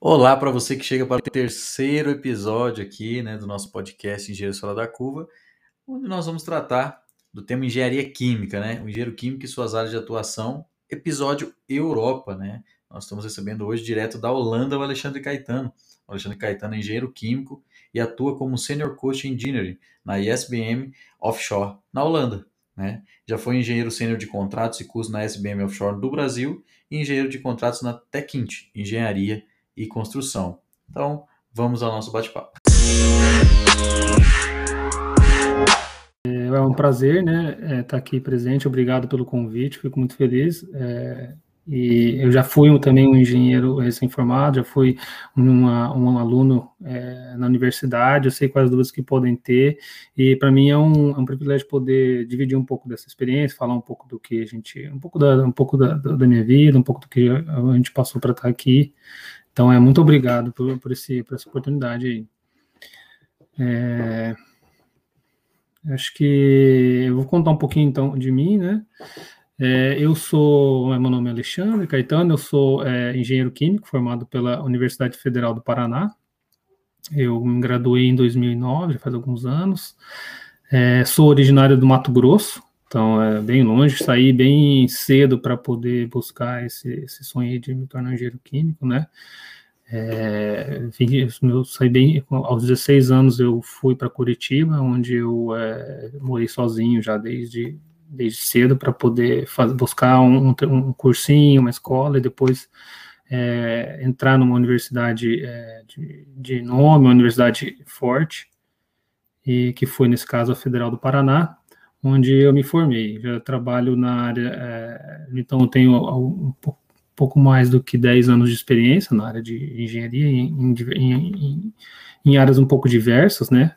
Olá para você que chega para o terceiro episódio aqui né, do nosso podcast Engenheiro Fora da Curva, onde nós vamos tratar do tema engenharia química, né? O engenheiro químico e suas áreas de atuação, episódio Europa, né? Nós estamos recebendo hoje direto da Holanda o Alexandre Caetano. O Alexandre Caetano é engenheiro químico e atua como Senior Coach Engineering na ISBM Offshore, na Holanda. Né? Já foi engenheiro sênior de contratos e cursos na SBM Offshore do Brasil e engenheiro de contratos na Techint, Engenharia e Construção. Então, vamos ao nosso bate-papo. É um prazer, né, estar é, tá aqui presente. Obrigado pelo convite, fico muito feliz. É, e eu já fui também um engenheiro recém-formado, já fui uma, um aluno é, na universidade, eu sei quais dúvidas que podem ter, e para mim é um, é um, privilégio poder dividir um pouco dessa experiência, falar um pouco do que a gente, um pouco da, um pouco da, da minha vida, um pouco do que a gente passou para estar aqui. Então, é muito obrigado por, por, esse, por essa oportunidade aí. É, acho que eu vou contar um pouquinho então de mim, né? É, eu sou, meu nome é Alexandre Caetano, eu sou é, engenheiro químico formado pela Universidade Federal do Paraná. Eu me graduei em 2009, já faz alguns anos. É, sou originário do Mato Grosso, então é bem longe, saí bem cedo para poder buscar esse, esse sonho de me tornar engenheiro químico, né? É, eu saí bem, aos 16 anos eu fui para Curitiba, onde eu é, morei sozinho já desde, desde cedo para poder buscar um, um, cursinho, uma escola e depois é, entrar numa universidade é, de, de, nome, uma universidade forte, e que foi nesse caso a Federal do Paraná, onde eu me formei. Já trabalho na área, é, então eu tenho um pouco pouco mais do que 10 anos de experiência na área de engenharia, em, em, em, em áreas um pouco diversas, né?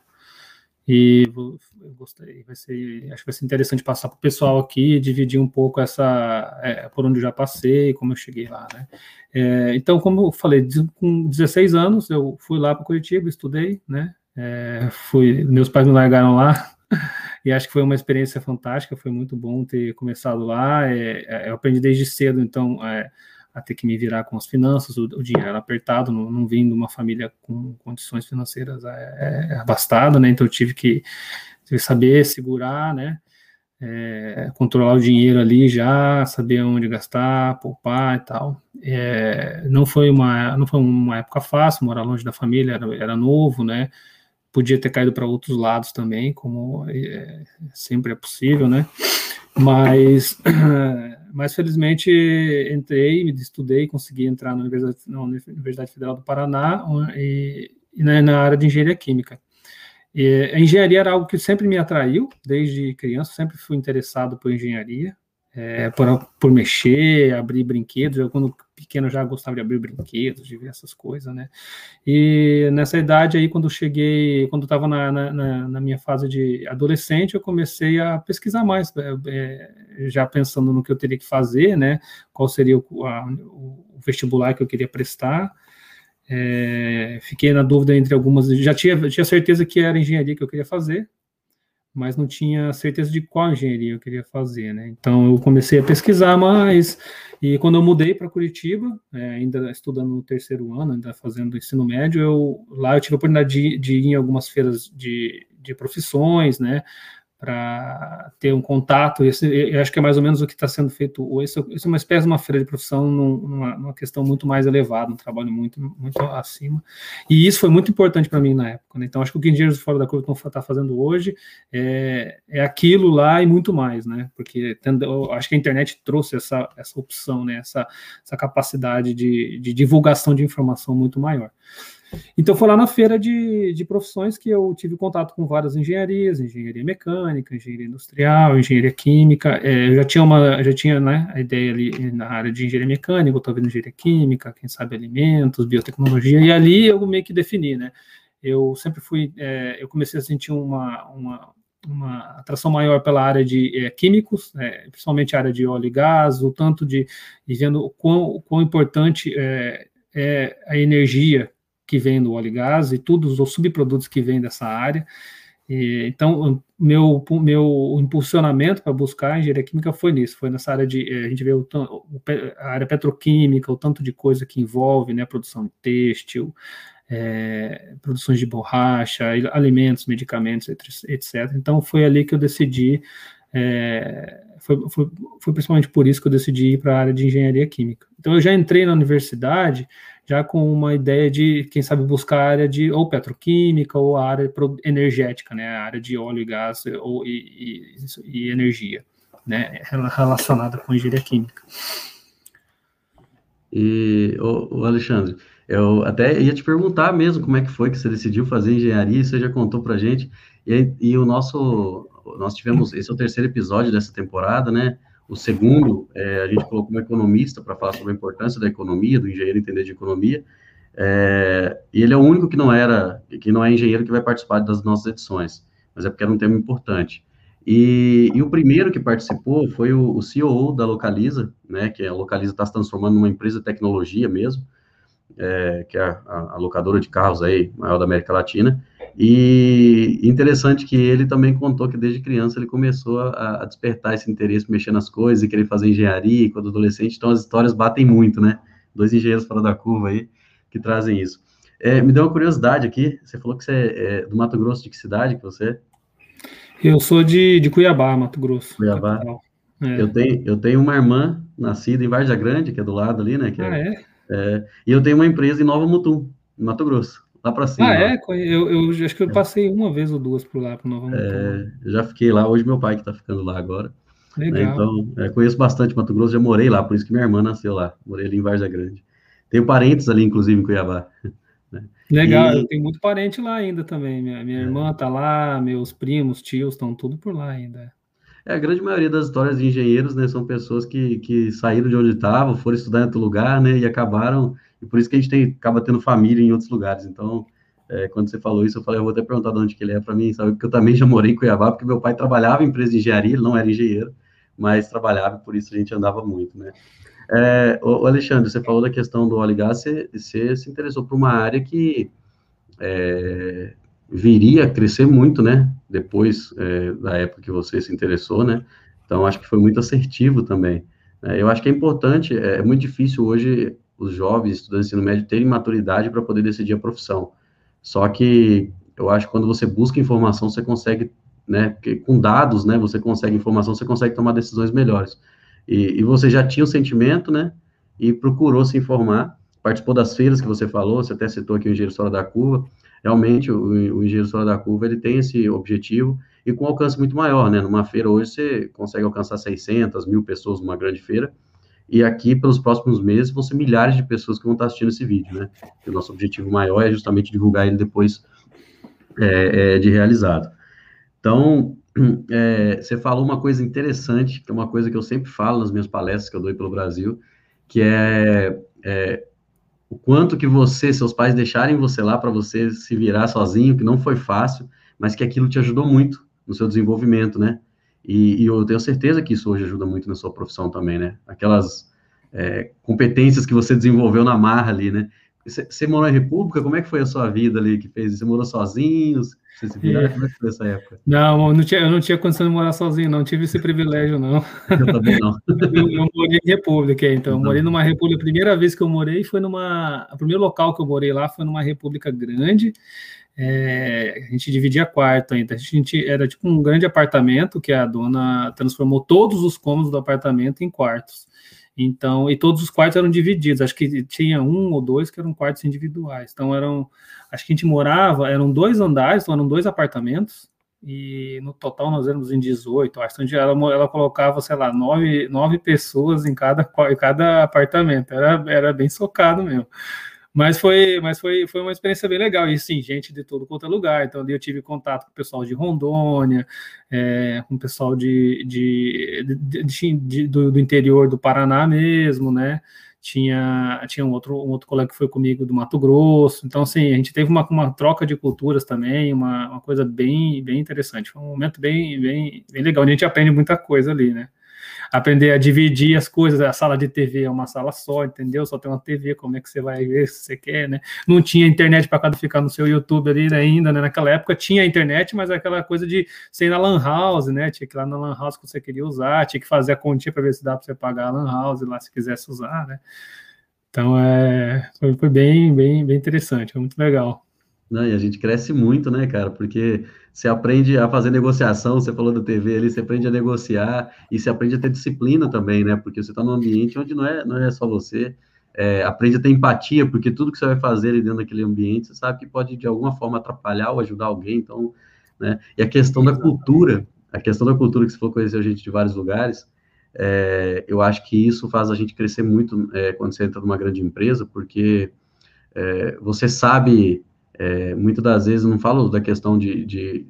E eu gostei, vai ser, acho que vai ser interessante passar para o pessoal aqui dividir um pouco essa, é, por onde eu já passei, como eu cheguei lá, né? É, então, como eu falei, com 16 anos eu fui lá para Curitiba, estudei, né? É, fui, meus pais me largaram lá, e acho que foi uma experiência fantástica, foi muito bom ter começado lá. É, é, eu aprendi desde cedo, então, é, a ter que me virar com as finanças, o, o dinheiro era apertado, não, não vim de uma família com condições financeiras é, é, abastada, né? Então eu tive que, tive que saber segurar, né? É, controlar o dinheiro ali já, saber onde gastar, poupar e tal. É, não foi uma não foi uma época fácil, morar longe da família era, era novo, né? Podia ter caído para outros lados também, como é, sempre é possível, né? Mas mas felizmente entrei, estudei, consegui entrar na Universidade, na Universidade Federal do Paraná e, e na, na, área de engenharia química. E a engenharia era algo que sempre me atraiu, desde criança, sempre fui interessado por engenharia é, por, por mexer, abrir brinquedos. Eu, quando pequeno, já gostava de abrir brinquedos, de ver essas coisas, né? E nessa idade aí, quando cheguei, quando estava na, na, na, minha fase de adolescente, eu comecei a pesquisar mais, é, é, já pensando no que eu teria que fazer, né? Qual seria o, a, o vestibular que eu queria prestar. É, fiquei na dúvida entre algumas, já tinha, tinha certeza que era engenharia que eu queria fazer, mas não tinha certeza de qual engenharia eu queria fazer, né? Então eu comecei a pesquisar mais e quando eu mudei para Curitiba, é, ainda estudando no terceiro ano, ainda fazendo ensino médio, eu lá eu tive a oportunidade de, de ir em algumas feiras de, de profissões, né? Para ter um contato. Esse, acho que é mais ou menos o que está sendo feito hoje. Isso é uma espécie de uma feira de profissão numa, numa, questão muito mais elevada, um trabalho muito, muito acima. E isso foi muito importante para mim na época. Né? Então, acho que o que Engenheiros Fora da Curva está fazendo hoje é, é aquilo lá e muito mais, né? Porque tendo, acho que a internet trouxe essa, essa opção, né? essa, essa capacidade de, de divulgação de informação muito maior. Então foi lá na feira de, de profissões que eu tive contato com várias engenharias, engenharia mecânica, engenharia industrial, engenharia química. É, eu já tinha uma, já tinha né, a ideia ali na área de engenharia mecânica, talvez engenharia química, quem sabe alimentos, biotecnologia, e ali eu meio que defini, né? Eu sempre fui, é, eu comecei a sentir uma, uma, uma atração maior pela área de é, químicos, é, principalmente a área de óleo e gás, o tanto de, e vendo o quão, o quão importante é, é a energia que vem do óleo e gás e todos os subprodutos que vêm dessa área. E, então, meu, meu impulsionamento para buscar engenharia química foi nisso, foi nessa área de, a gente vê o, a área petroquímica, o tanto de coisa que envolve, né, produção de têxtil, é, produções de borracha, alimentos, medicamentos, etc. Então, foi ali que eu decidi, é, foi, foi, foi principalmente por isso que eu decidi ir para a área de engenharia química. Então, eu já entrei na universidade já com uma ideia de, quem sabe, buscar a área de ou petroquímica ou a área energética, né, a área de óleo e gás ou, e, e, e energia, né, relacionada com engenharia química. E, o Alexandre, eu até ia te perguntar mesmo como é que foi que você decidiu fazer engenharia, você já contou pra gente, e, e o nosso, nós tivemos, esse é o terceiro episódio dessa temporada, né, o segundo, é, a gente colocou um economista para falar sobre a importância da economia, do engenheiro entender de economia. É, e ele é o único que não era, que não é engenheiro que vai participar das nossas edições, mas é porque era um tema importante. E, e o primeiro que participou foi o, o CEO da Localiza, né, que a Localiza está se transformando numa empresa de tecnologia mesmo, é, que é a, a, locadora de carros aí, maior da América Latina, e interessante que ele também contou que desde criança ele começou a, a despertar esse interesse, mexer nas coisas e querer fazer engenharia quando adolescente, então as histórias batem muito, né? Dois engenheiros fora da curva aí que trazem isso. É, me deu uma curiosidade aqui, você falou que você é, é, do Mato Grosso, de que cidade que você é? Eu sou de, de Cuiabá, Mato Grosso. Cuiabá. É. Eu, tenho, eu tenho uma irmã nascida em Varja Grande, que é do lado ali, né? ah, é? É? E eu tenho uma empresa em Nova Mutum, em Mato Grosso lá para cima. Ah, é? Eu, eu, acho que eu passei uma vez ou duas por lá, para Nova Mutum. É, eu já fiquei lá, hoje meu pai que está ficando lá agora. Né? Legal. Né? Então, é, conheço bastante Mato Grosso, já morei lá, por isso que minha irmã nasceu lá. Morei ali em Varza Grande. Tenho parentes ali, inclusive, em Cuiabá. Né? Legal, e... eu tenho muito parente lá ainda também. Minha, minha é. irmã está lá, meus primos, tios, estão tudo por lá ainda. É, a grande maioria das histórias de engenheiros, né, são pessoas que, que saíram de onde estavam, foram estudar em outro lugar, né, e acabaram, e por isso que a gente tem, acaba tendo família em outros lugares. Então, é, quando você falou isso, eu falei, eu vou até perguntar de onde que ele é para mim, sabe? Porque eu também já morei em Cuiabá, porque meu pai trabalhava em empresa de engenharia, ele não era engenheiro, mas trabalhava, por isso a gente andava muito, né? É, o Alexandre, você falou da questão do óleo e gás, você, você se interessou por uma área que é, viria a crescer muito, né? Depois é, da época que você se interessou, né? Então, acho que foi muito assertivo também. É, eu acho que é importante, é, é muito difícil hoje os jovens estudantes de ensino médio terem maturidade para poder decidir a profissão. Só que eu acho que quando você busca informação, você consegue, né, com dados, né, você consegue informação, você consegue tomar decisões melhores. E, e você já tinha o sentimento, né, e procurou se informar, participou das feiras que você falou, você até citou aqui o Engenheiro Fora da Curva, realmente o, o Engenheiro Fora da Curva, ele tem esse objetivo, e com alcance muito maior, né, numa feira hoje você consegue alcançar 600, mil pessoas numa grande feira, e aqui, pelos próximos meses, vão ser milhares de pessoas que vão estar assistindo esse vídeo, né? E o nosso objetivo maior é justamente divulgar ele depois é, é, de realizado. Então, é, você falou uma coisa interessante, que é uma coisa que eu sempre falo nas minhas palestras que eu dou pelo Brasil, que é, é o quanto que você, seus pais deixarem você lá para você se virar sozinho, que não foi fácil, mas que aquilo te ajudou muito no seu desenvolvimento, né? E, e, eu tenho certeza que isso hoje ajuda muito na sua profissão também, né? Aquelas é, competências que você desenvolveu na marra ali, né? Você, morou em República? Como é que foi a sua vida ali que fez? Você morou sozinho? Viraram? É. É época? Não, eu não tinha, eu não tinha condição de morar sozinho, não tive esse privilégio, não. Eu também não. eu, eu morei em República, então. Eu morei numa República, a primeira vez que eu morei foi numa. O primeiro local que eu morei lá foi numa República grande. É, a gente dividia quarto ainda. A gente era tipo um grande apartamento que a dona transformou todos os cômodos do apartamento em quartos. Então, e todos os quartos eram divididos. Acho que tinha um ou dois que eram quartos individuais. Então, eram. Acho que a gente morava, eram dois andares, então eram dois apartamentos. E no total nós éramos em 18. Acho que ela, ela colocava, sei lá, nove, nove pessoas em cada, em cada apartamento. Era, era bem socado mesmo. Mas foi, mas foi, foi uma experiência bem legal. E sim, gente de todo quanto é lugar. Então, ali eu tive contato com o pessoal de Rondônia, é, com o pessoal de, de, de, de do, do, interior do Paraná mesmo, né? Tinha, tinha um, outro, um outro colega que foi comigo do Mato Grosso. Então, assim, a gente teve uma, uma troca de culturas também, uma, uma coisa bem, bem interessante. Foi um momento bem, bem, bem legal. A gente aprende muita coisa ali, né? Aprender a dividir as coisas. A sala de TV é uma sala só, entendeu? Só tem uma TV, como é que você vai ver se você quer, né? Não tinha internet para cada ficar no seu YouTube ali ainda, né? Naquela época tinha internet, mas aquela coisa de ser na Lan House, né? Tinha que ir lá na Lan House que você queria usar, tinha que fazer a continha para ver se dá para você pagar a Lan House lá se quisesse usar, né? Então é, foi, foi bem, bem, bem interessante, foi muito legal. Não, e a gente cresce muito, né, cara? Porque você aprende a fazer negociação, você falou da TV ali, você aprende a negociar e você aprende a ter disciplina também, né? Porque você está num ambiente onde não é, não é só você. É, aprende a ter empatia, porque tudo que você vai fazer ali dentro daquele ambiente, você sabe que pode de alguma forma atrapalhar ou ajudar alguém, então, né? E a questão da cultura, a questão da cultura que você falou, conhecer a gente de vários lugares, é, eu acho que isso faz a gente crescer muito é, quando você entra numa grande empresa, porque é, você sabe é, muitas das vezes, não falo da questão de, de,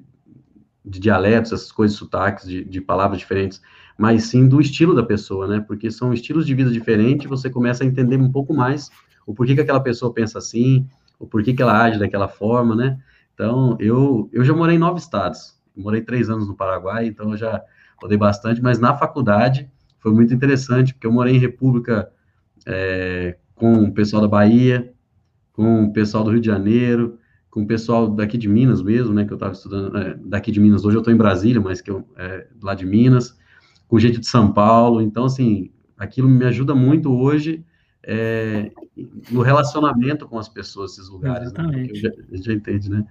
de dialetos, essas coisas, sotaques, de, de, palavras diferentes, mas sim do estilo da pessoa, né? Porque são estilos de vida diferentes, você começa a entender um pouco mais o porquê que aquela pessoa pensa assim, o porquê que ela age daquela forma, né? Então, eu, eu já morei em nove estados, morei três anos no Paraguai, então eu já rodei bastante, mas na faculdade foi muito interessante, porque eu morei em República é, com o pessoal da Bahia, com o pessoal do Rio de Janeiro, com o pessoal daqui de Minas mesmo, né, que eu estava estudando, é, daqui de Minas, hoje eu estou em Brasília, mas que eu, é, lá de Minas, com gente de São Paulo, então, assim, aquilo me ajuda muito hoje é, no relacionamento com as pessoas, esses lugares, né, já, a gente já entende, né,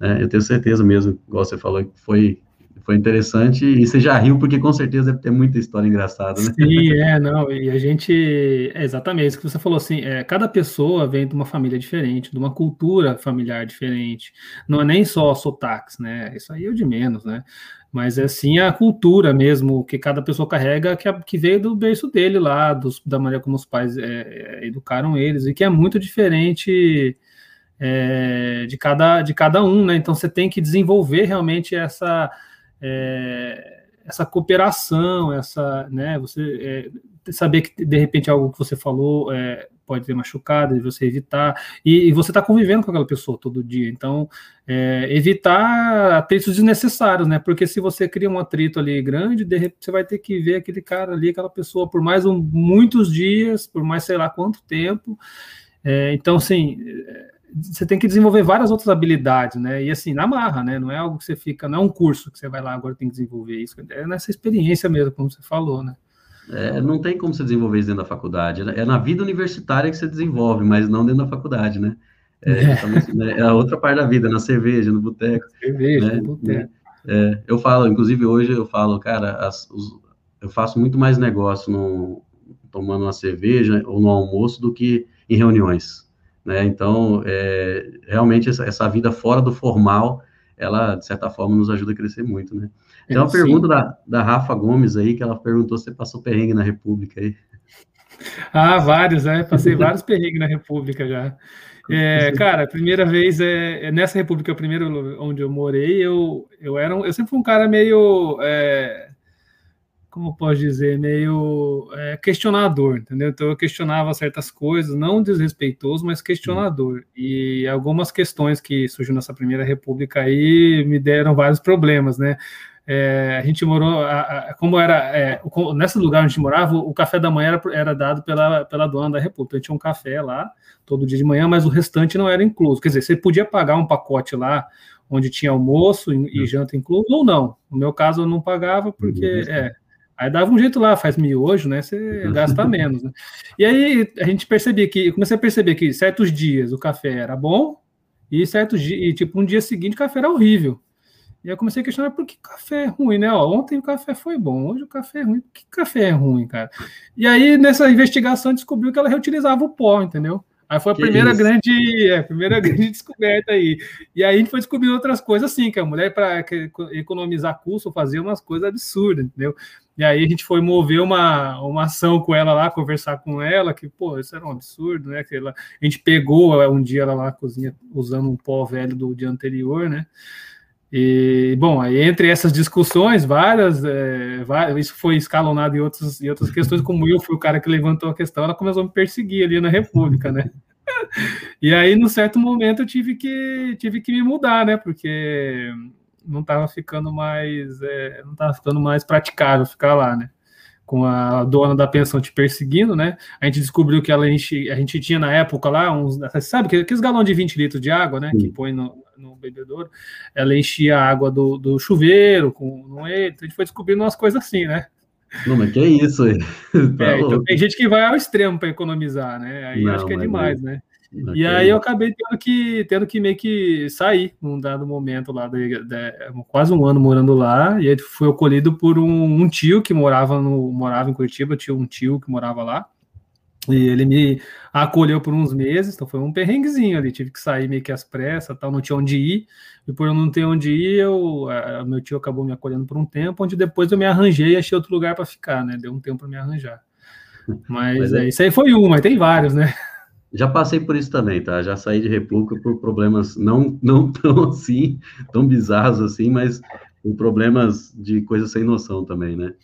é, eu tenho certeza mesmo, igual você falou, que foi foi interessante e você já riu porque com certeza deve ter muita história engraçada, né? Sim, é, não, e a gente, é exatamente isso que você falou, assim, é, cada pessoa vem de uma família diferente, de uma cultura familiar diferente, não é nem só sotaques, né, isso aí é o de menos, né, mas é sim a cultura mesmo que cada pessoa carrega, que, que veio do berço dele lá, dos, da maneira como os pais é, é educaram eles, e que é muito diferente é, de, cada, de cada um, né, então você tem que desenvolver realmente essa é, essa cooperação, essa, né, você é, saber que de repente algo que você falou é, pode ter machucado e você evitar, e, e você está convivendo com aquela pessoa todo dia, então é, evitar atritos desnecessários, né, porque se você cria um atrito ali grande, de repente você vai ter que ver aquele cara ali, aquela pessoa por mais um, muitos dias, por mais sei lá quanto tempo, é, então assim você tem que desenvolver várias outras habilidades, né? E assim, na marra, né? Não é algo que você fica, não é um curso que você vai lá agora tem que desenvolver isso. É nessa experiência mesmo, como você falou, né? É, não tem como você desenvolver isso dentro da faculdade. É na vida universitária que você desenvolve, mas não dentro da faculdade, né? É, é. Né, é a outra parte da vida, na cerveja, no boteco. Cerveja, né? no boteco. É, eu falo, inclusive hoje eu falo, cara, as, os, eu faço muito mais negócio no, tomando uma cerveja ou no almoço do que em reuniões. Né? Então, é, realmente, essa, essa, vida fora do formal, ela, de certa forma, nos ajuda a crescer muito, né? Tem uma pergunta da, da Rafa Gomes aí, que ela perguntou se você passou perrengue na República aí. Ah, vários, né? Passei vários perrengues na República já. É, cara, primeira vez é, é, nessa República, o primeiro onde eu morei, eu, eu era um, eu sempre fui um cara meio é, como posso dizer, meio é, questionador, entendeu? Então eu questionava certas coisas, não desrespeitoso, mas questionador. E algumas questões que surgiram nessa primeira república aí me deram vários problemas, né? É, a gente morou, a, a, como era, é, o, nesse lugar onde a gente morava, o, o café da manhã era, era, dado pela, pela dona da República. Então, tinha um café lá todo dia de manhã, mas o restante não era incluso. Quer dizer, você podia pagar um pacote lá onde tinha almoço e, e hum. janta incluso, ou não. No meu caso, eu não pagava porque uhum. é, Aí dava um jeito lá, faz miojo, né? Você gasta menos. Né? E aí a gente percebia que, comecei a perceber que certos dias o café era bom e certos dias, e, tipo, um dia seguinte o café era horrível. E eu comecei a questionar por que café é ruim, né? Ó, ontem o café foi bom, hoje o café é ruim. Por que café é ruim, cara? E aí, nessa investigação, descobriu que ela reutilizava o pó, entendeu? Aí foi a que primeira isso? grande, é, primeira grande descoberta aí. E aí a gente foi descobrindo outras coisas assim, que a mulher, para economizar custo, fazia umas coisas absurdas, entendeu? E aí a gente foi mover uma, uma ação com ela lá, conversar com ela, que, pô, isso era um absurdo, né? Que ela, a gente pegou um dia ela lá na cozinha usando um pó velho do dia anterior, né? E, bom, aí entre essas discussões, várias, é, várias, isso foi escalonado em, outros, em outras questões, como eu fui o cara que levantou a questão, ela começou a me perseguir ali na República, né? E aí, num certo momento, eu tive que, tive que me mudar, né? Porque não estava ficando mais, é, não estava ficando mais praticável ficar lá, né? com a dona da pensão te perseguindo, né? A gente descobriu que ela enche, a gente tinha na época lá uns, sabe, aqueles galões de 20 litros de água, né? Sim. Que põe no, no bebedouro, ela enchia a água do, do chuveiro com no ele, então a gente foi descobrindo umas coisas assim, né? Não, mas que é isso aí? Tá é, então tem gente que vai ao extremo para economizar, né? Aí Não, acho que é demais, é... né? E aí eu acabei tendo que, tendo que meio que sair num dado momento lá, de, de, quase um ano morando lá, e aí fui acolhido por um, um, tio que morava, no, morava em Curitiba, tinha um tio que morava lá, e ele me acolheu por uns meses, então foi um perrenguezinho ali, tive que sair meio que às pressas, tal, não tinha onde ir, e por eu não ter onde ir, eu, a, meu tio acabou me acolhendo por um tempo, onde depois eu me arranjei e achei outro lugar para ficar, né, deu um tempo para me arranjar. Mas, Mas é, é, isso aí foi um, mas tem vários, né? Já passei por isso também, tá? Já saí de República por problemas não, não tão assim, tão bizarros assim, mas por problemas de coisas sem noção também, né?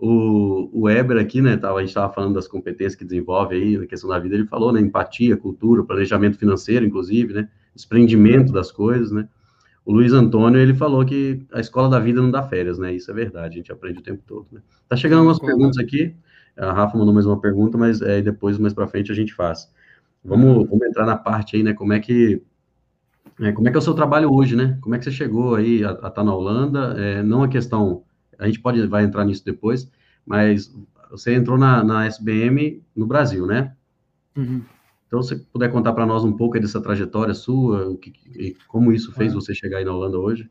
O, o Weber aqui, né, tava, a gente estava falando das competências que desenvolve aí, na questão da vida, ele falou, né, empatia, cultura, planejamento financeiro, inclusive, né, desprendimento das coisas, né. O Luiz Antônio, ele falou que a escola da vida não dá férias, né, isso é verdade, a gente aprende o tempo todo, né. Tá chegando umas perguntas aqui, a Rafa mandou mais uma pergunta, mas é, depois, mais para frente, a gente faz. Vamos, vamos entrar na parte aí, né? Como é que é, como é que é o seu trabalho hoje, né? Como é que você chegou aí a estar tá na Holanda? É, não a questão, a gente pode vai entrar nisso depois, mas você entrou na, na SBM no Brasil, né? Uhum. Então, se puder contar para nós um pouco dessa trajetória sua, o que, como isso fez você chegar aí na Holanda hoje?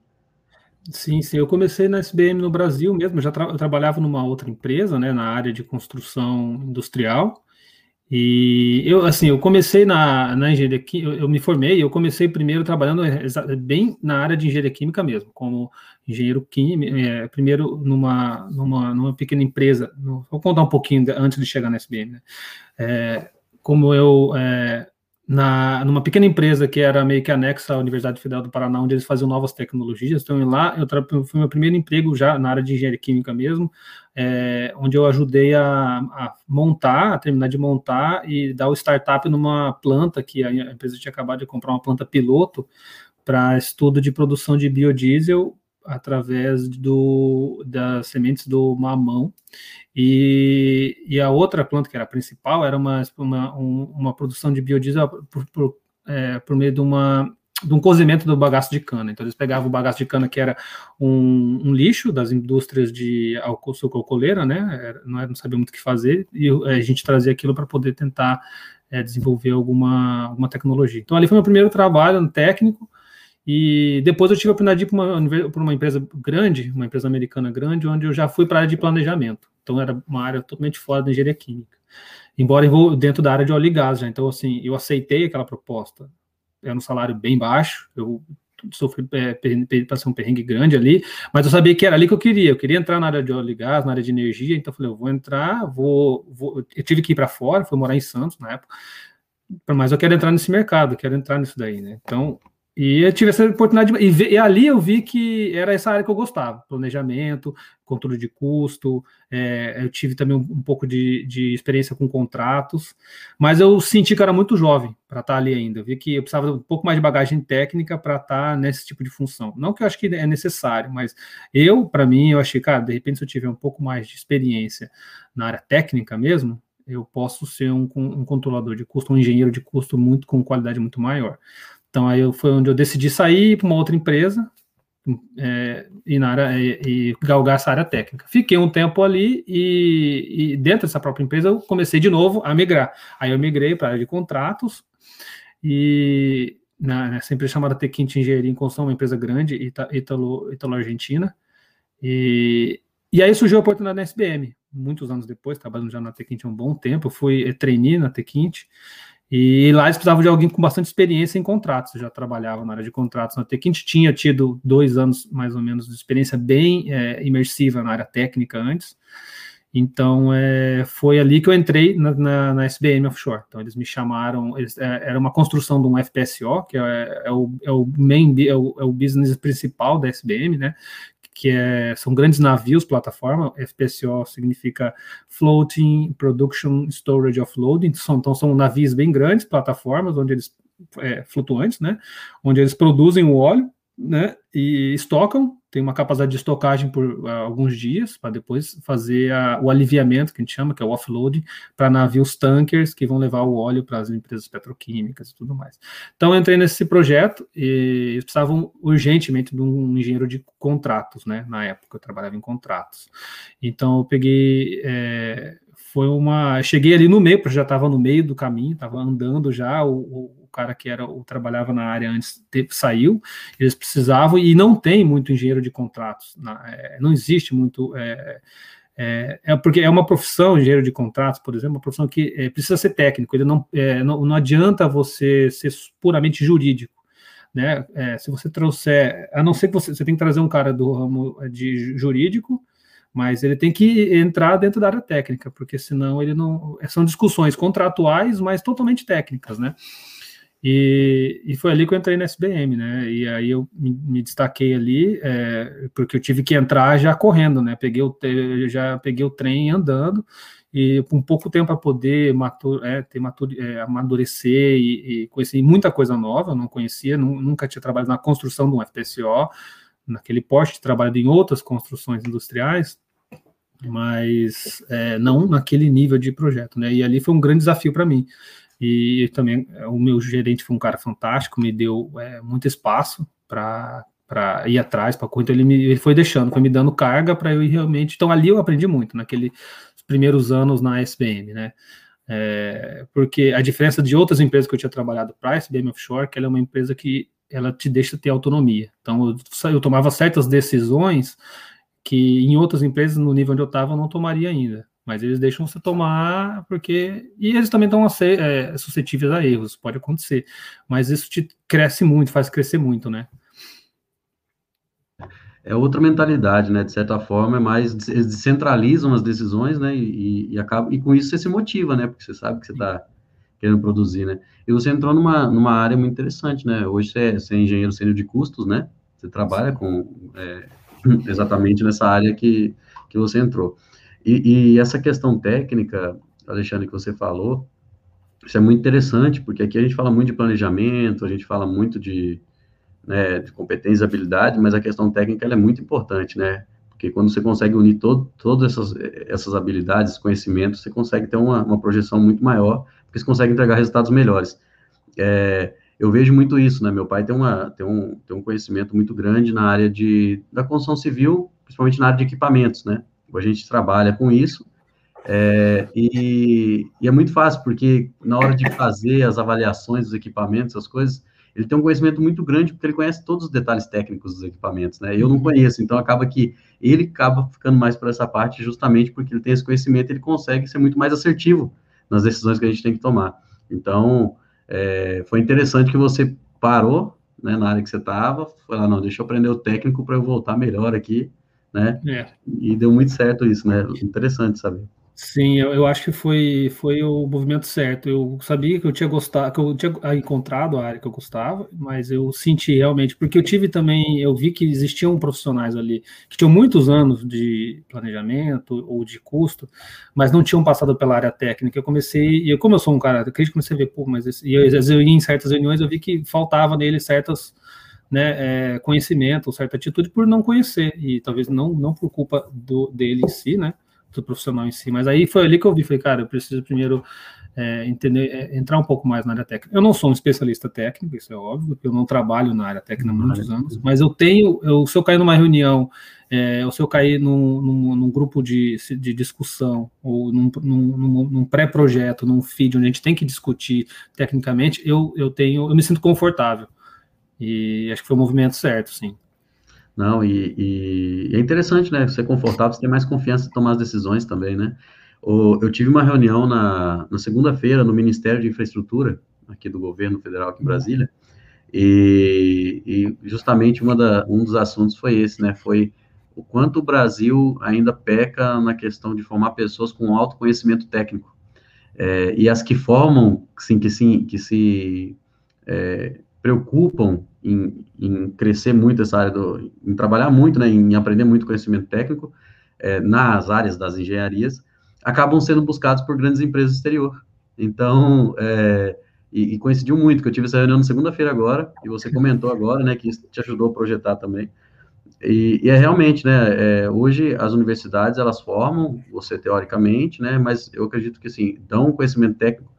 Sim, sim. Eu comecei na SBM no Brasil mesmo. Já tra eu trabalhava numa outra empresa, né, na área de construção industrial. E eu, assim, eu comecei na, na engenharia química, eu, eu, me formei, eu comecei primeiro trabalhando bem na área de engenharia química mesmo, como engenheiro químico, é, primeiro numa, numa, numa pequena empresa, no, vou contar um pouquinho antes de chegar na SBM, né? É, como eu é, na, numa pequena empresa que era meio que anexa à Universidade Federal do Paraná, onde eles faziam novas tecnologias. Então, lá, eu foi meu primeiro emprego já na área de engenharia química mesmo, é, onde eu ajudei a, a, montar, a terminar de montar e dar o startup numa planta que a empresa tinha acabado de comprar uma planta piloto para estudo de produção de biodiesel através do, das sementes do mamão. E, e a outra planta, que era a principal, era uma, uma, uma produção de biodiesel por, por, é, por meio de uma de um cozimento do bagaço de cana. Então, eles pegavam o bagaço de cana, que era um, um lixo das indústrias de sucrocoleira, né? Não, não sabia muito o que fazer, e a gente trazia aquilo para poder tentar é, desenvolver alguma, alguma tecnologia. Então, ali foi meu primeiro trabalho técnico, e depois eu tive a oportunidade para uma, uma, empresa grande, uma empresa americana grande, onde eu já fui para a área de planejamento. Então era uma área totalmente fora da engenharia química. Embora dentro da área de óleo e gás já. Então, assim, eu aceitei aquela proposta. Era um salário bem baixo, eu sofri é, para ser um perrengue grande ali, mas eu sabia que era ali que eu queria. Eu queria entrar na área de óleo e gás, na área de energia, então eu falei, eu vou entrar, vou, vou... eu tive que ir para fora, fui morar em Santos na época, mas eu quero entrar nesse mercado, quero entrar nisso daí, né? Então, e eu tive essa oportunidade, de, e, e, ali eu vi que era essa área que eu gostava: planejamento, controle de custo. É, eu tive também um, um pouco de, de, experiência com contratos, mas eu senti que era muito jovem para estar ali ainda. Eu vi que eu precisava um pouco mais de bagagem técnica para estar nesse tipo de função. Não que eu acho que é necessário, mas eu, para mim, eu achei, cara, de repente, se eu tiver um pouco mais de experiência na área técnica mesmo, eu posso ser um, um controlador de custo, um engenheiro de custo muito com qualidade muito maior. Então aí foi onde eu decidi sair para uma outra empresa é, e, na área, e, e, galgar essa área técnica. Fiquei um tempo ali e, e, dentro dessa própria empresa eu comecei de novo a migrar. Aí eu migrei para a área de contratos e na, nessa empresa chamada Tequint Engenharia em Construção, uma empresa grande, italo-argentina. E, e aí surgiu a oportunidade na SBM, muitos anos depois, trabalhando já na Tequint há um bom tempo, eu fui trainee na Tequint e lá eles precisavam de alguém com bastante experiência em contratos. Eu já trabalhava na área de contratos na gente tinha tido dois anos, mais ou menos, de experiência bem é, imersiva na área técnica antes. Então, é, foi ali que eu entrei na, na, na, SBM Offshore. Então, eles me chamaram, eles, é, era uma construção de um FPSO, que é, é, o, é o main, é o, é o business principal da SBM, né? Que é, são grandes navios, plataforma, FPSO significa Floating Production Storage Offloading, são, então são navios bem grandes, plataformas, onde eles, é, flutuantes, né, onde eles produzem o óleo, né, e estocam tem uma capacidade de estocagem por uh, alguns dias, para depois fazer a, o aliviamento, que a gente chama, que é o offload, para navios tankers que vão levar o óleo para as empresas petroquímicas e tudo mais. Então, eu entrei nesse projeto e eles precisavam urgentemente de um engenheiro de contratos, né? Na época, eu trabalhava em contratos. Então, eu peguei. É, foi uma. Cheguei ali no meio, porque já estava no meio do caminho, estava andando já, o, o cara que era o trabalhava na área antes saiu, eles precisavam, e não tem muito engenheiro de contratos, na, é, não existe muito. É, é, é, porque é uma profissão, engenheiro de contratos, por exemplo, uma profissão que é, precisa ser técnico, ele não, é, não, não, adianta você ser puramente jurídico. Né? É, se você trouxer, a não ser que você, você tem que trazer um cara do ramo de jurídico, mas ele tem que entrar dentro da área técnica, porque senão ele não. São discussões contratuais, mas totalmente técnicas, né? E, e, foi ali que eu entrei na SBM, né? E aí eu me, me destaquei ali, é, porque eu tive que entrar já correndo, né? Peguei o, já peguei o trem andando, e com pouco tempo para poder matur, é, ter matur, é, amadurecer e, e, conhecer muita coisa nova, eu não conhecia, nunca tinha trabalhado na construção de um FPSO, naquele porte, trabalhado em outras construções industriais, mas é, não naquele nível de projeto, né? E ali foi um grande desafio para mim. E também é, o meu gerente foi um cara fantástico, me deu é, muito espaço para para ir atrás, para correr. Então ele, me, ele foi deixando, foi me dando carga para eu ir realmente. Então ali eu aprendi muito, naqueles primeiros anos na SBM, né? É, porque a diferença de outras empresas que eu tinha trabalhado para a SBM Offshore, que ela é uma empresa que ela te deixa ter autonomia. Então eu, eu tomava certas decisões que em outras empresas, no nível onde eu estava, eu não tomaria ainda mas eles deixam você tomar porque e eles também estão é, suscetíveis a erros, pode acontecer, mas isso te cresce muito, faz crescer muito, né? É outra mentalidade, né? De certa forma, é mais eles descentralizam as decisões, né? E, e, acaba e com isso você se motiva, né? Porque você sabe que você está querendo produzir, né? E você entrou numa, numa área muito interessante, né? Hoje você é, você é engenheiro sênior de custos, né? Você trabalha com é, exatamente nessa área que, que você entrou. E, e, essa questão técnica, Alexandre, que você falou, isso é muito interessante, porque aqui a gente fala muito de planejamento, a gente fala muito de, né, de competência e habilidade, mas a questão técnica é muito importante, né? Porque quando você consegue unir todo, todas essas, essas habilidades, conhecimentos, você consegue ter uma, uma projeção muito maior, porque você consegue entregar resultados melhores. É, eu vejo muito isso, né? Meu pai tem, uma, tem, um, tem um conhecimento muito grande na área de, da construção civil, principalmente na área de equipamentos, né? A gente trabalha com isso, é, e, e, é muito fácil, porque na hora de fazer as avaliações dos equipamentos, as coisas, ele tem um conhecimento muito grande, porque ele conhece todos os detalhes técnicos dos equipamentos, né? Eu não conheço, então acaba que ele acaba ficando mais por essa parte, justamente porque ele tem esse conhecimento, ele consegue ser muito mais assertivo nas decisões que a gente tem que tomar. Então, é, foi interessante que você parou, né, na área que você estava, foi lá, não, deixa eu aprender o técnico para eu voltar melhor aqui, né? É. E deu muito certo isso, né? Interessante saber. Sim, eu, eu, acho que foi, foi o movimento certo. Eu sabia que eu tinha gostado, que eu tinha encontrado a área que eu gostava, mas eu senti realmente, porque eu tive também, eu vi que existiam profissionais ali que tinham muitos anos de planejamento ou de custo, mas não tinham passado pela área técnica. Eu comecei, e como eu sou um cara crítico, comecei a ver, pô, mas esse, e eu, às vezes eu ia em certas reuniões, eu vi que faltava nele certas né, é, conhecimento, certa atitude por não conhecer, e talvez não, não por culpa do, dele em si, né, do profissional em si, mas aí foi ali que eu vi, falei, cara, eu preciso primeiro é, entender, é, entrar um pouco mais na área técnica. Eu não sou um especialista técnico, isso é óbvio, porque eu não trabalho na área técnica há muitos anos, mas eu tenho, eu, se eu cair numa reunião, é, ou se eu cair num, num, num grupo de, de discussão, ou num, num, num pré-projeto, num feed, onde a gente tem que discutir tecnicamente, eu, eu tenho, eu me sinto confortável. E acho que foi o movimento certo, sim. Não, e, e, é interessante, né? Ser confortável, você tem mais confiança em tomar as decisões também, né? Eu tive uma reunião na, na segunda-feira no Ministério de Infraestrutura, aqui do governo federal, aqui em Brasília, e, e justamente da, um dos assuntos foi esse, né? Foi o quanto o Brasil ainda peca na questão de formar pessoas com alto conhecimento técnico. É, e as que formam, sim, que, sim, que se é, preocupam em, em, crescer muito essa área, do, em trabalhar muito, né, em aprender muito conhecimento técnico é, nas áreas das engenharias, acabam sendo buscados por grandes empresas do exterior. Então, é, e, e, coincidiu muito, que eu tive essa reunião na segunda-feira agora, e você comentou agora, né, que isso te ajudou a projetar também. E, e, é realmente, né, é, hoje as universidades, elas formam você teoricamente, né, mas eu acredito que, assim, dão conhecimento técnico,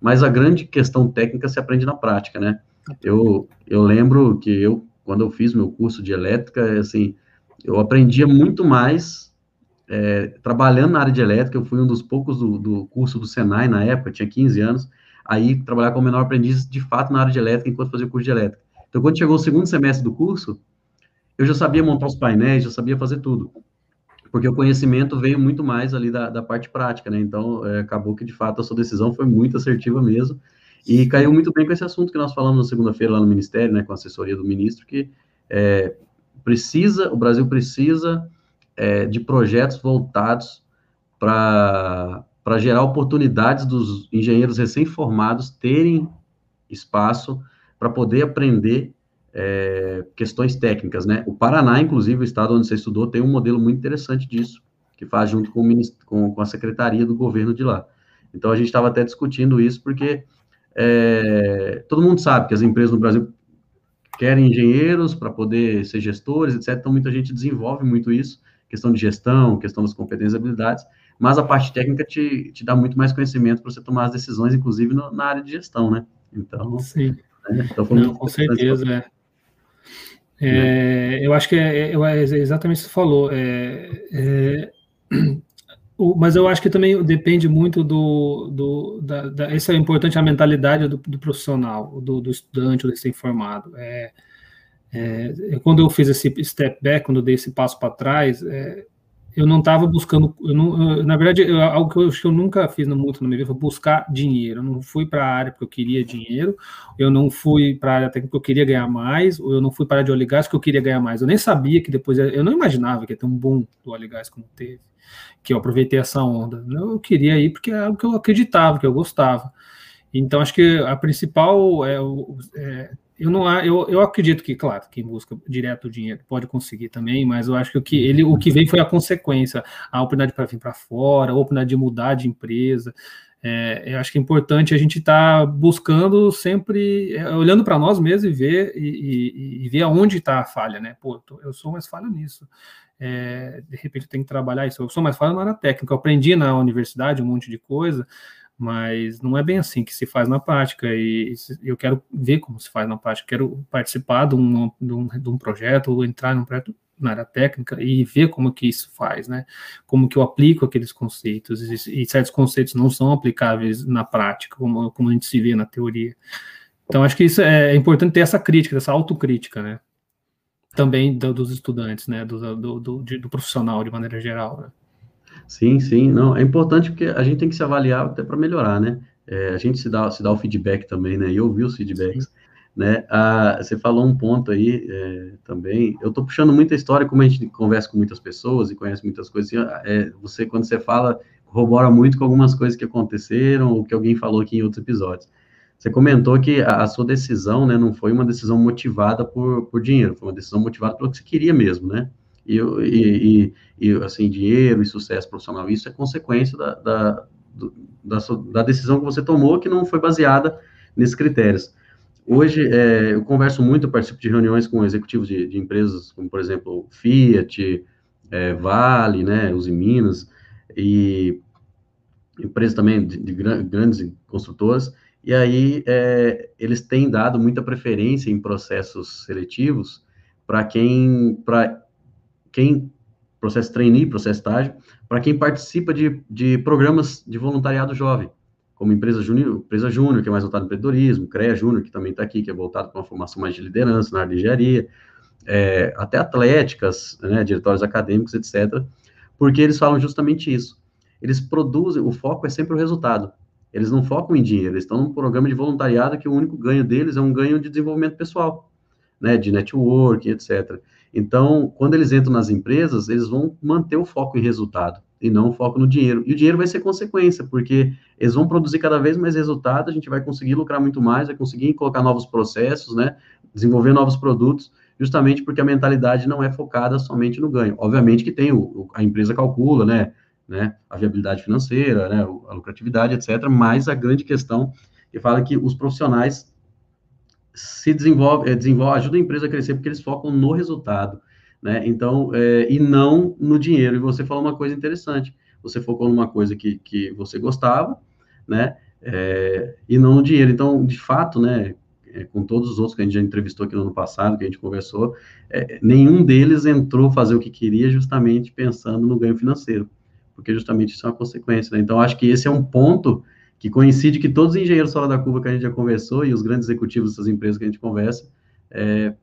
mas a grande questão técnica se aprende na prática, né. Eu, eu lembro que eu, quando eu fiz meu curso de elétrica, assim, eu aprendia muito mais é, trabalhando na área de elétrica, eu fui um dos poucos do, do, curso do Senai na época, tinha 15 anos, aí trabalhar como menor aprendiz de fato na área de elétrica enquanto fazia o curso de elétrica. Então, quando chegou o segundo semestre do curso, eu já sabia montar os painéis, já sabia fazer tudo. Porque o conhecimento veio muito mais ali da, da parte prática, né? Então, é, acabou que, de fato, a sua decisão foi muito assertiva mesmo. E caiu muito bem com esse assunto que nós falamos na segunda-feira lá no Ministério, né? Com a assessoria do ministro, que é, precisa, o Brasil precisa é, de projetos voltados para gerar oportunidades dos engenheiros recém-formados terem espaço para poder aprender é, questões técnicas, né? O Paraná, inclusive, o estado onde você estudou, tem um modelo muito interessante disso, que faz junto com, com, com a secretaria do governo de lá. Então, a gente estava até discutindo isso, porque é, todo mundo sabe que as empresas no Brasil querem engenheiros para poder ser gestores, etc. Então, muita gente desenvolve muito isso, questão de gestão, questão das competências e habilidades, mas a parte técnica te, te dá muito mais conhecimento para você tomar as decisões, inclusive no, na área de gestão, né? Então, Sim. Né? Então, Não, com certeza, é. É, eu acho que é, é, é, exatamente o que você falou. É, é, mas eu acho que também depende muito do. do da, da, isso é importante, a mentalidade do, do profissional, do, do, estudante, do recém-formado. É, quando eu fiz esse step back, quando eu dei esse passo para trás, eu não estava buscando, não, eu, na verdade, eu, algo que eu, que eu, nunca fiz muito na minha vida foi buscar dinheiro. Eu não fui para a área porque eu queria dinheiro, eu não fui para a área técnica porque eu queria ganhar mais, ou eu não fui para a área de óleo e gás porque eu queria ganhar mais. Eu nem sabia que depois, eu não imaginava que ia ter um boom do óleo e gás como teve, que eu aproveitei essa onda. Eu queria ir porque é algo que eu acreditava, que eu gostava. Então, acho que a principal é, é eu não eu, eu acredito que, claro, quem busca direto o dinheiro pode conseguir também, mas eu acho que o que ele o que vem foi a consequência, a oportunidade para vir para fora, a oportunidade de mudar de empresa. É, eu acho que é importante a gente estar tá buscando sempre, é, olhando para nós mesmos e ver e, e, e ver aonde está a falha, né? Pô, eu sou mais falho nisso. É, de repente tenho que trabalhar isso. Eu sou mais falho na área técnica. Eu aprendi na universidade um monte de coisa, mas não é bem assim que se faz na prática, e eu quero ver como se faz na prática, quero participar de um, de um, de um projeto, ou entrar num projeto na área técnica e ver como que isso faz, né? Como que eu aplico aqueles conceitos, e, e certos conceitos não são aplicáveis na prática, como, como a gente se vê na teoria. Então, acho que isso é, é importante ter essa crítica, essa autocrítica, né? Também do, dos estudantes, né? Do, do, do, do profissional, de maneira geral, né? Sim, sim, não, é importante porque a gente tem que se avaliar até para melhorar, né? É, a gente se dá, se dá o feedback também, né? E ouvir os feedbacks, sim. né? Ah, você falou um ponto aí é, também, eu estou puxando muita história, como a gente conversa com muitas pessoas e conhece muitas coisas, assim, é, você, quando você fala, corrobora muito com algumas coisas que aconteceram ou que alguém falou aqui em outros episódios. Você comentou que a, a sua decisão, né, não foi uma decisão motivada por, por dinheiro, foi uma decisão motivada pelo que você queria mesmo, né? e, e, e, assim, dinheiro e sucesso profissional. Isso é consequência da, da, da, da, decisão que você tomou, que não foi baseada nesses critérios. Hoje, é, eu converso muito, participo de reuniões com executivos de, de empresas, como, por exemplo, Fiat, é, Vale, né, Uzi Minas, e empresas também de, de grandes construtoras, e aí é, eles têm dado muita preferência em processos seletivos para quem, para quem processo trainee, processo estágio, para quem participa de, de programas de voluntariado jovem, como empresa júnior, empresa júnior, que é mais voltada no empreendedorismo, CREA Júnior, que também está aqui, que é voltado para uma formação mais de liderança na área de engenharia, é, até atléticas, né, diretórios acadêmicos, etc., porque eles falam justamente isso. Eles produzem, o foco é sempre o resultado. Eles não focam em dinheiro, eles estão num programa de voluntariado que o único ganho deles é um ganho de desenvolvimento pessoal, né, de network, etc. Então, quando eles entram nas empresas, eles vão manter o foco em resultado e não o foco no dinheiro. E o dinheiro vai ser consequência, porque eles vão produzir cada vez mais resultado, a gente vai conseguir lucrar muito mais, vai conseguir colocar novos processos, né, desenvolver novos produtos, justamente porque a mentalidade não é focada somente no ganho. Obviamente que tem o, a empresa calcula, né, né, a viabilidade financeira, né, a lucratividade, etc. Mas a grande questão que fala que os profissionais se desenvolve, é, desenvolve, ajuda a empresa a crescer porque eles focam no resultado. né? Então, é, e não no dinheiro. E você falou uma coisa interessante. Você focou numa coisa que, que você gostava, né? É, e não no dinheiro. Então, de fato, né? É, com todos os outros que a gente já entrevistou aqui no ano passado, que a gente conversou, é, nenhum deles entrou fazer o que queria justamente pensando no ganho financeiro, porque justamente isso é uma consequência. Né? Então, acho que esse é um ponto que coincide que todos os engenheiros fora da curva que a gente já conversou e os grandes executivos dessas empresas que a gente conversa é,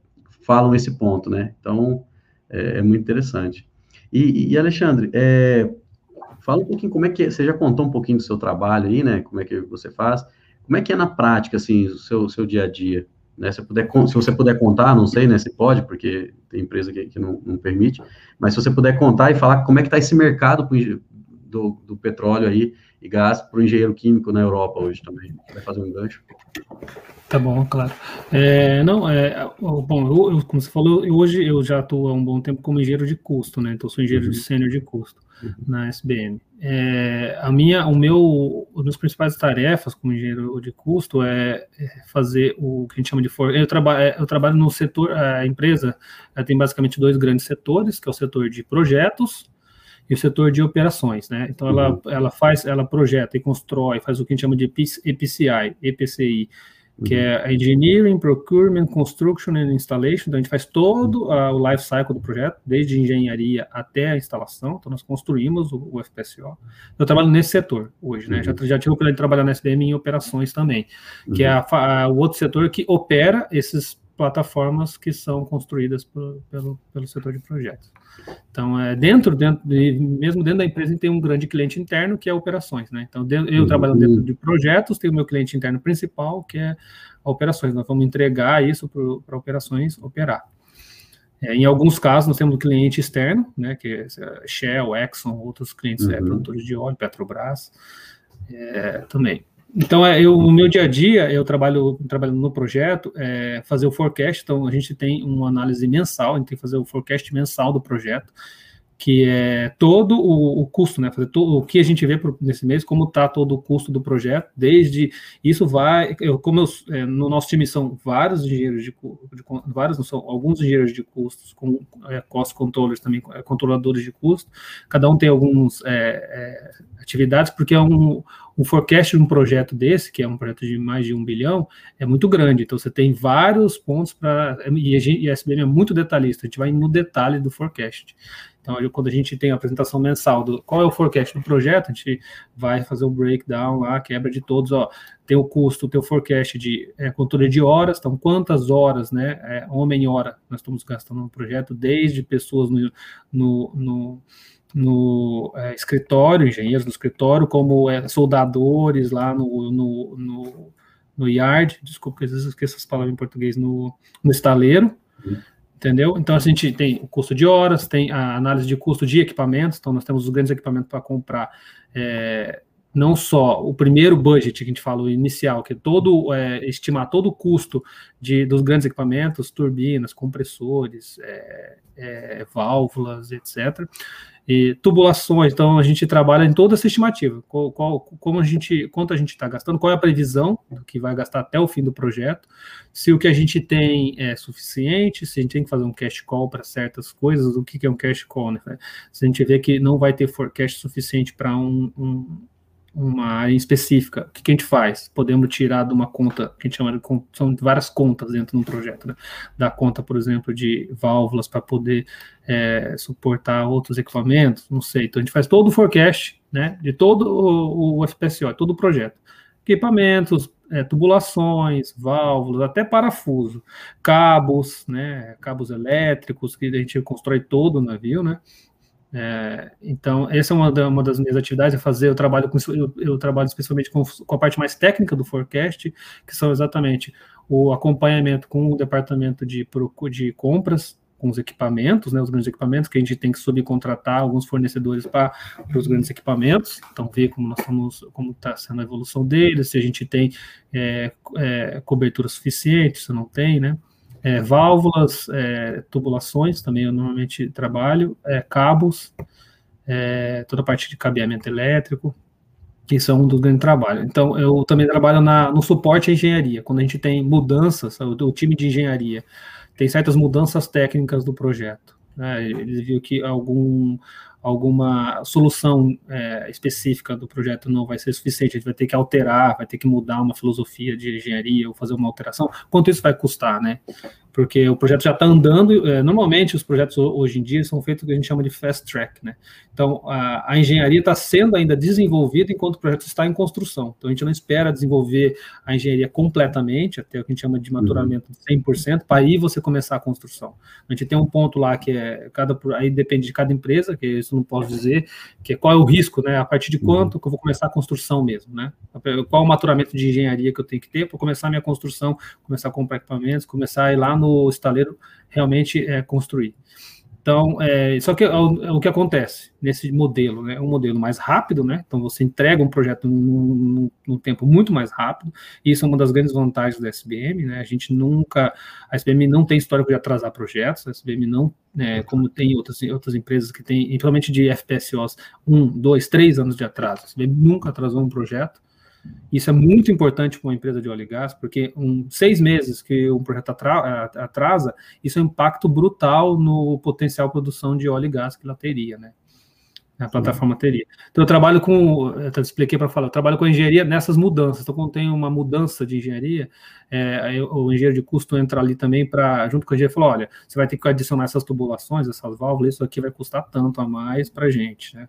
falam esse ponto, né? Então, é, é muito interessante. E, e Alexandre, é, fala um pouquinho como é que é, você já contou um pouquinho do seu trabalho aí, né? Como é que você faz? Como é que é na prática, assim, o seu, seu dia a dia? Né? Se, puder, se você puder contar, não sei, né? Se pode, porque tem empresa que, que não, não, permite, mas se você puder contar e falar como é que está esse mercado do, do petróleo aí e gás para o engenheiro químico na Europa hoje também. Vai fazer um gancho. Tá bom, claro. É, não, é, bom, eu, eu, como você falou, eu, hoje eu já estou há um bom tempo como engenheiro de custo, né? Então, sou engenheiro uhum. de sênior de custo. Na SBM. É, a minha, o meu, uma das principais tarefas como engenheiro de custo é, é fazer o que a gente chama de for. Eu trabalho, é, eu trabalho no setor, a empresa tem basicamente dois grandes setores, que é o setor de projetos e o setor de operações, né? Então ela, uhum. ela faz, ela projeta e constrói, faz o que a gente chama de EPCI, EPCI, que é Engineering, Procurement, Construction and Installation. Então, a gente faz todo uh, o life cycle do projeto, desde engenharia até a instalação. Então, nós construímos o, o FPSO. Eu trabalho nesse setor hoje, né? Uhum. Já, já tive o oportunidade de trabalhar na SBM em operações também, uhum. que é a, a, o outro setor que opera esses plataformas que são construídas por, pelo, pelo setor de projetos. Então, é, dentro, dentro de, mesmo dentro da empresa, tem um grande cliente interno, que é operações, né? Então, eu uhum. trabalho dentro de projetos, tenho o meu cliente interno principal, que é operações. Nós vamos entregar isso para operações operar. É, em alguns casos, nós temos um cliente externo, né, que é Shell, Exxon, outros clientes é, uhum. é, produtores de óleo, Petrobras, é, também. Então, é, eu, no meu dia a dia, eu trabalho trabalhando no projeto, é, fazer o forecast. Então, a gente tem uma análise mensal, a gente tem que fazer o forecast mensal do projeto que é todo o, o custo, né? Fazer todo, o que a gente vê por, nesse mês, como está todo o custo do projeto, desde isso vai, eu, como eu, é, no nosso time são vários engenheiros de, de, vários não são alguns engenheiros de custos, com é, cost controllers também, é, controladores de custo, cada um tem alguns é, é atividades, porque é um, um forecast de um projeto desse, que é um projeto de mais de um bilhão, é muito grande. Então você tem vários pontos para. E, e a SBM é muito detalhista, a gente vai no detalhe do forecast. Então, quando a gente tem a apresentação mensal do qual é o forecast do projeto, a gente vai fazer o breakdown lá, quebra de todos, ó, tem o custo, tem o forecast de é, controle de horas, então quantas horas, né, é, homem-hora nós estamos gastando no projeto, desde pessoas no, no, no, no é, escritório, engenheiros no escritório, como é, soldadores lá no, no, no, no yard, desculpa, às vezes eu esqueço essas palavras em português, no, no estaleiro, uhum entendeu? Então a gente tem o custo de horas, tem a análise de custo de equipamentos, então nós temos os grandes equipamentos para comprar. É, não só o primeiro budget que a gente fala, o inicial, que é todo é, estimar todo o custo de, dos grandes equipamentos, turbinas, compressores, é, é válvulas, etc e tubulações. Então a gente trabalha em toda essa estimativa, qual, qual, como a gente, quanto a gente está gastando, qual é a previsão do que vai gastar até o fim do projeto, se o que a gente tem é suficiente, se a gente tem que fazer um cash call para certas coisas, o que, que é um cash call, né? Se a gente vê que não vai ter forecast suficiente para um, um uma área específica, o que, que, a gente faz? Podemos tirar de uma conta, que a gente chama de são várias contas dentro do projeto, né? da conta, por exemplo, de válvulas para poder é, suportar outros equipamentos, não sei. Então a gente faz todo o forecast, né, de todo o, o FPSO, todo o projeto. Equipamentos, é, tubulações, válvulas, até parafuso, cabos, né, cabos elétricos, que a gente constrói todo o navio, né, é, então, essa é uma, da, uma, das minhas atividades, é fazer, eu trabalho, com, eu, eu trabalho especialmente com, com, a parte mais técnica do forecast, que são exatamente o acompanhamento com o departamento de, de compras, com os equipamentos, né, os grandes equipamentos, que a gente tem que subcontratar alguns fornecedores para os grandes equipamentos, então ver como nós estamos, como está sendo a evolução deles, se a gente tem é, é, cobertura suficiente, se não tem, né, é, válvulas, é, tubulações, também eu normalmente trabalho, é, cabos, é, toda a parte de cabeamento elétrico, que são um dos grandes trabalhos. Então, eu também trabalho na, no suporte à engenharia, quando a gente tem mudanças, o, o time de engenharia tem certas mudanças técnicas do projeto. Né? Ele viu que algum, alguma solução é, específica do projeto não vai ser suficiente, a gente vai ter que alterar, vai ter que mudar uma filosofia de engenharia ou fazer uma alteração. Quanto isso vai custar, né? Porque o projeto já está andando. É, normalmente, os projetos hoje em dia são feitos o que a gente chama de fast track, né? Então, a, a engenharia está sendo ainda desenvolvida enquanto o projeto está em construção. Então, a gente não espera desenvolver a engenharia completamente, até o que a gente chama de maturamento de 100%, para aí você começar a construção. A gente tem um ponto lá que é, cada, aí depende de cada empresa, que isso não posso dizer, que é qual é o risco, né? A partir de quanto que eu vou começar a construção mesmo, né? Qual o maturamento de engenharia que eu tenho que ter para começar a minha construção, começar a comprar equipamentos, começar a ir lá no estaleiro realmente é, construir. Então, é, só que é o, é o, que acontece nesse modelo, né? É um modelo mais rápido, né? Então você entrega um projeto num, num, tempo muito mais rápido. E isso é uma das grandes vantagens da SBM, né? A gente nunca, a SBM não tem histórico de atrasar projetos. A SBM não, é, como tem outras outras empresas que têm, principalmente de FPSOs, um, dois, três anos de atraso. A SBM nunca atrasou um projeto. Isso é muito importante para uma empresa de óleo e gás, porque um, seis meses que um projeto atrasa, isso é um impacto brutal no potencial produção de óleo e gás que ela teria, né? A plataforma teria. Então, eu trabalho com, eu te expliquei para falar, eu trabalho com engenharia nessas mudanças. Então, quando tem uma mudança de engenharia, é, o engenheiro de custo entra ali também para, junto com o engenheiro, e fala: olha, você vai ter que adicionar essas tubulações, essas válvulas, isso aqui vai custar tanto a mais para a gente, né?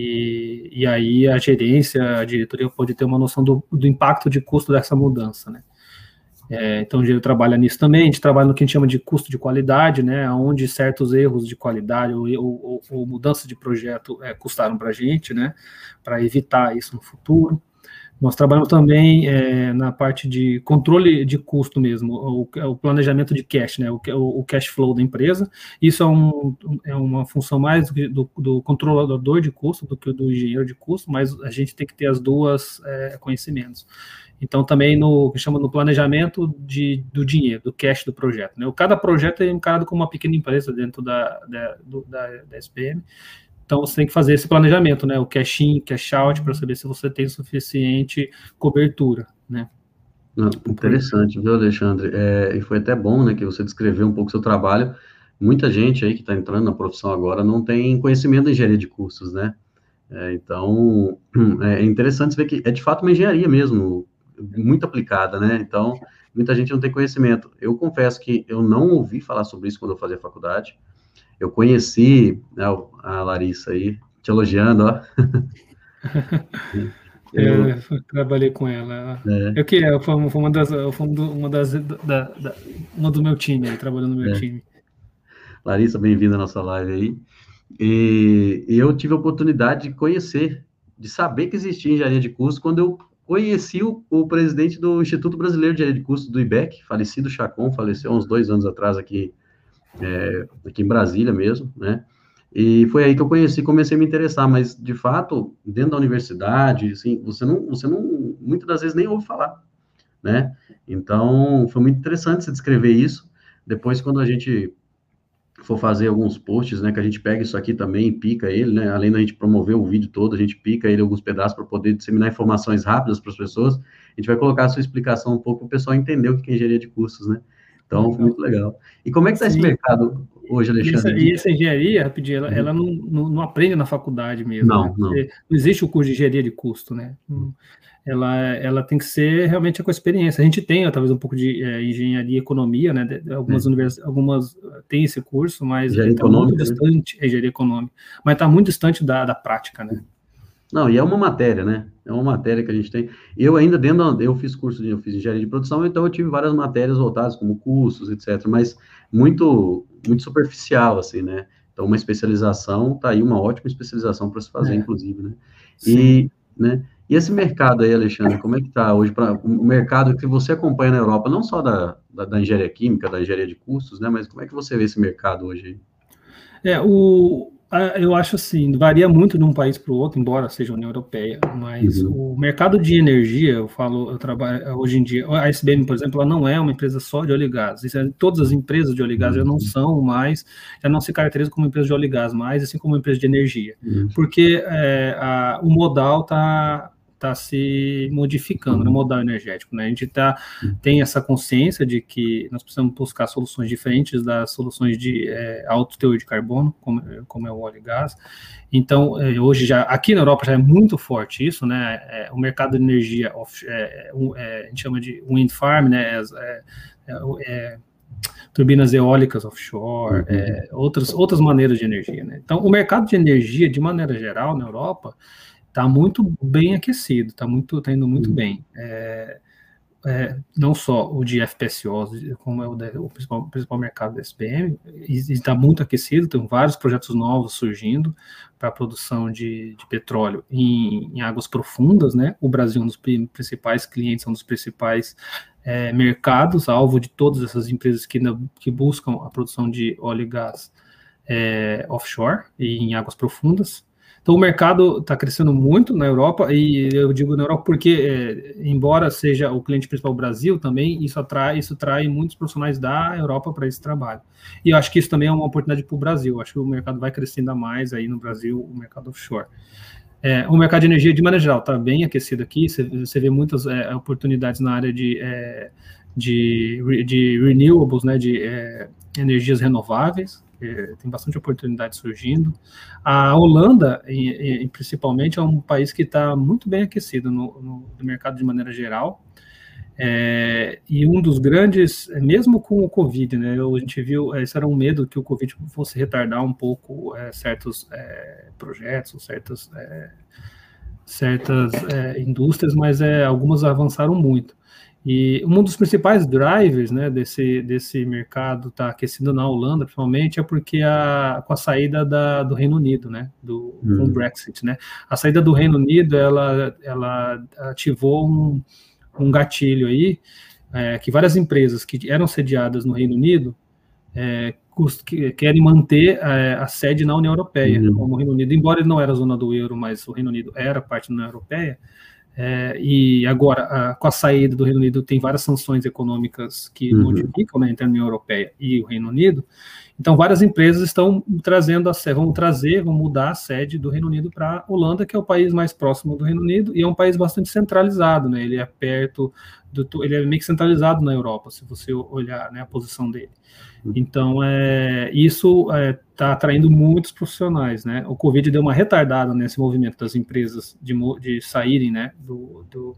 E, e aí a gerência, a diretoria pode ter uma noção do, do impacto de custo dessa mudança, né? É, então, o engenheiro trabalha nisso também, a gente trabalha no que a gente chama de custo de qualidade, né, onde certos erros de qualidade ou, ou, ou mudança de projeto é, custaram para a gente, né, para evitar isso no futuro. Nós trabalhamos também é, na parte de controle de custo mesmo, o, o planejamento de cash, né, o, o, cash flow da empresa. Isso é, um, é uma função mais do, do, controlador de custo do que do engenheiro de custo, mas a gente tem que ter as duas é, conhecimentos. Então, também no que chama no planejamento de, do dinheiro, do cash do projeto. Né? Cada projeto é encarado como uma pequena empresa dentro da, da, do, da, da SPM. Então você tem que fazer esse planejamento, né? O cash in, cash out, para saber se você tem suficiente cobertura, né? Não, interessante, viu, Alexandre? É, e foi até bom, né, que você descreveu um pouco o seu trabalho. Muita gente aí que está entrando na profissão agora não tem conhecimento da engenharia de custos, né? É, então, é interessante ver que é de fato uma engenharia mesmo, muito aplicada, né? Então, muita gente não tem conhecimento. Eu confesso que eu não ouvi falar sobre isso quando eu fazia faculdade. Eu conheci né, a Larissa aí, te elogiando, ó. Eu, é, trabalhei com ela. É. Eu que é, foi uma das, foi uma das, da, da, uma do meu time, trabalhando no meu é. time. Larissa, bem-vinda à nossa live aí. E, e, eu tive a oportunidade de conhecer, de saber que existia engenharia de curso quando eu conheci o, o presidente do Instituto Brasileiro de Engenharia de Curso do IBEC, falecido Chacon, faleceu uns dois anos atrás aqui é, aqui em Brasília mesmo, né? E foi aí que eu conheci, comecei a me interessar, mas de fato, dentro da universidade, assim, você não, você não, muitas das vezes nem ouve falar, né? Então, foi muito interessante você descrever isso. Depois, quando a gente for fazer alguns posts, né, que a gente pega isso aqui também e pica ele, né, além da gente promover o vídeo todo, a gente pica ele alguns pedaços para poder disseminar informações rápidas para as pessoas, a gente vai colocar a sua explicação um pouco para o pessoal entender o que é engenharia de cursos, né? Então, foi muito legal. E como é que está esse mercado hoje, Alexandre? E essa, e essa engenharia, rapidinho, ela, ela não, não, não, aprende na faculdade mesmo. Não, né? não. não existe o curso de engenharia de custo, né? Ela, ela tem que ser realmente com experiência. A gente tem, talvez, um pouco de é, engenharia e economia, né? Algumas é. universidades, algumas têm esse curso, mas está muito né? distante, né? engenharia econômica, mas está muito distante da, da prática, né? Não, e é uma matéria, né? É uma matéria que a gente tem. Eu ainda dentro, eu fiz curso de, eu fiz engenharia de produção, então eu tive várias matérias voltadas como cursos, etc. Mas muito, muito superficial, assim, né? Então uma especialização, tá aí uma ótima especialização para se fazer, é. inclusive, né? Sim. E, né? E esse mercado aí, Alexandre, como é que está hoje para o mercado que você acompanha na Europa, não só da, da, da, engenharia química, da engenharia de custos, né? Mas como é que você vê esse mercado hoje? É, o, eu acho assim, varia muito de um país para o outro, embora seja União Europeia, mas uhum. o mercado de energia, eu falo, eu trabalho hoje em dia, a SBM, por exemplo, ela não é uma empresa só de óleo e gás. É, todas as empresas de óleo e gás uhum. já não uhum. são mais, já não se caracterizam como empresa de óleo e gás mais, assim como empresa de energia, uhum. porque é, a, o modal está tá se modificando no modal energético. Né? A gente tá, tem essa consciência de que nós precisamos buscar soluções diferentes das soluções de é, alto teor de carbono, como, como é o óleo e gás. Então, é, hoje já, aqui na Europa já é muito forte isso, né? É, o mercado de energia, off, é, é, a gente chama de wind farm, né? é, turbinas eólicas offshore, é, outras, outras maneiras de energia. Né? Então, o mercado de energia, de maneira geral, na Europa, está muito bem aquecido, está muito, tá indo muito uhum. bem. É, é, não só o de FPSOs, como é o, de, o principal, principal, mercado da SPM, está muito aquecido, tem vários projetos novos surgindo para a produção de, de petróleo em, em, águas profundas, né? O Brasil é um dos principais clientes, é um dos principais é, mercados, alvo de todas essas empresas que, que buscam a produção de óleo e gás é, offshore e em águas profundas. Então, o mercado está crescendo muito na Europa, e eu digo na Europa porque, é, embora seja o cliente principal o Brasil também, isso atrai, isso atrai muitos profissionais da Europa para esse trabalho. E eu acho que isso também é uma oportunidade para o Brasil. Eu acho que o mercado vai crescendo mais aí no Brasil, o mercado offshore. É, o mercado de energia, de maneira geral, está bem aquecido aqui. Você, vê muitas é, oportunidades na área de, é, de, de renewables, né, de é, energias renováveis. É, tem bastante oportunidade surgindo. A Holanda, principalmente, é um país que está muito bem aquecido no, no, no, mercado de maneira geral. É, e um dos grandes, mesmo com o Covid, né, a gente viu, esse era um medo que o Covid fosse retardar um pouco é, certos é, projetos, certas, é, certas é, indústrias, mas algumas avançaram muito. E um dos principais drivers né, desse, desse mercado está aquecido na Holanda, principalmente, é porque a, com a saída da, do Reino Unido, né, do, hum. com o Brexit. Né, a saída do Reino Unido ela, ela ativou um, um gatilho aí, é, que várias empresas que eram sediadas no Reino Unido é, querem manter é, a sede na União Europeia, uhum. como o Reino Unido, embora ele não era zona do euro, mas o Reino Unido era parte da União Europeia, é, e agora, a, com a saída do Reino Unido, tem várias sanções econômicas que uhum. modificam né, entre a União Europeia e o Reino Unido. Então, várias empresas estão trazendo a vão trazer, vão mudar a sede do Reino Unido para a Holanda, que é o país mais próximo do Reino Unido e é um país bastante centralizado, né? Ele é perto do, ele é meio que centralizado na Europa, se você olhar né, a posição dele. Uhum. Então, é, isso está é, tá atraindo muitos profissionais, né? O Covid deu uma retardada nesse movimento das empresas de, de saírem, né, do, do,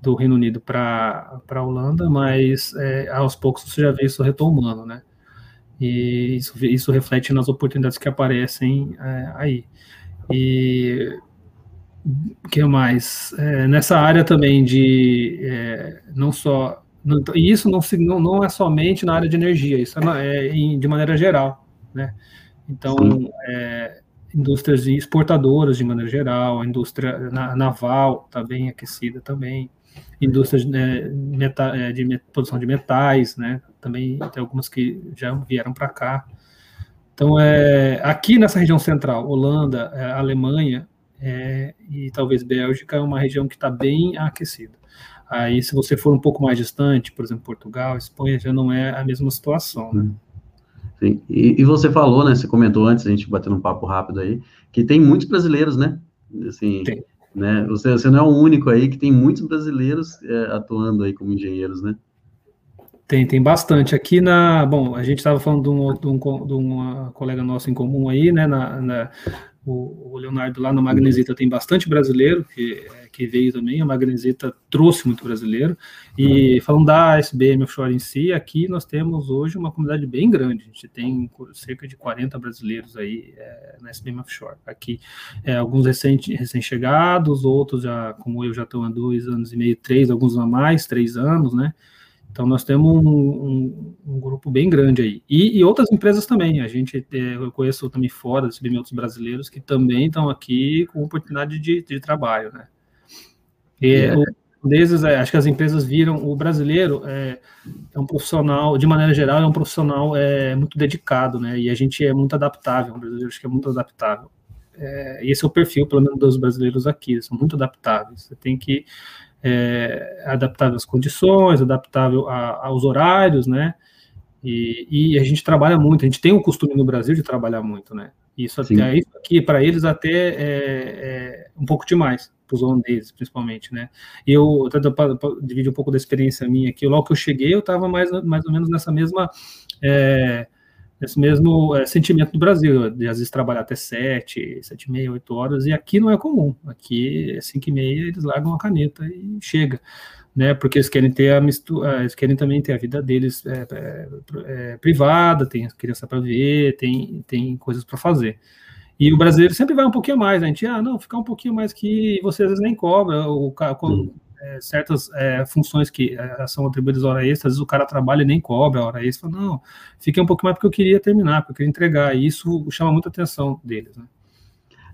do Reino Unido para a Holanda, mas é, aos poucos você já vê isso retomando, né? E isso, isso reflete nas oportunidades que aparecem é, aí. E que mais? É, nessa área também de é, não só não, e isso não, não, não é somente na área de energia, isso é, é em, de maneira geral, né? Então, é, indústrias exportadoras de maneira geral, a indústria naval está bem aquecida também, indústrias né, meta, é, de met, produção de metais, né? Também tem algumas que já vieram para cá. Então, é, aqui nessa região central, Holanda, é, Alemanha é, e talvez Bélgica, é uma região que está bem aquecida. Aí, se você for um pouco mais distante, por exemplo, Portugal, Espanha, já não é a mesma situação, né? Sim. E, e, você falou, né? Você comentou antes, a gente batendo um papo rápido aí, que tem muitos brasileiros, né? Assim, tem. né? Você, você não é o único aí que tem muitos brasileiros é, atuando aí como engenheiros, né? Tem, tem bastante. Aqui na. Bom, a gente estava falando de, um, de, um, de, uma colega nossa em comum aí, né? Na, na, o, o Leonardo lá na Magnesita tem bastante brasileiro que, que veio também. A Magnesita trouxe muito brasileiro. E falando da SBM Offshore em si, aqui nós temos hoje uma comunidade bem grande. A gente tem cerca de 40 brasileiros aí é, na SBM Offshore. Aqui, é, alguns recém-chegados, outros já, como eu, já estão há dois anos e meio, três, alguns a mais, três anos, né? Então, nós temos um, um, um grupo bem grande aí. E, e, outras empresas também. A gente, é, eu conheço também fora dos outros brasileiros que também estão aqui com oportunidade de, de trabalho, né? E, é. desses, é, acho que as empresas viram o brasileiro é, é, um profissional, de maneira geral, é um profissional é, muito dedicado, né? E a gente é muito adaptável, o brasileiro acho que é muito adaptável. É, esse é o perfil, pelo menos, dos brasileiros aqui, são muito adaptáveis. Você tem que é, adaptável às condições, adaptável a, aos horários, né? E, e, a gente trabalha muito, a gente tem o costume no Brasil de trabalhar muito, né? Isso, até, isso aqui, para eles, até é, é, um pouco demais. os holandeses, principalmente, né? Eu, para dividir um pouco da experiência minha aqui, logo que eu cheguei, eu estava mais, mais ou menos nessa mesma... É, esse mesmo é, sentimento do Brasil, de às vezes trabalhar até sete, sete e meia, oito horas, e aqui não é comum. Aqui, cinco e meia, eles largam a caneta e chega né? Porque eles querem ter a mistura, eles querem também ter a vida deles é, é, é privada, tem criança para ver, tem, tem coisas para fazer. E o brasileiro sempre vai um pouquinho mais, né? a gente, ah, não, ficar um pouquinho mais que você às vezes nem cobra, o, o é, certas é, funções que é, são atribuídas hora extra, às vezes o cara trabalha e nem cobra a hora extra, não, fiquei um pouquinho mais porque eu queria terminar, porque eu queria entregar, e isso chama muita atenção deles, né?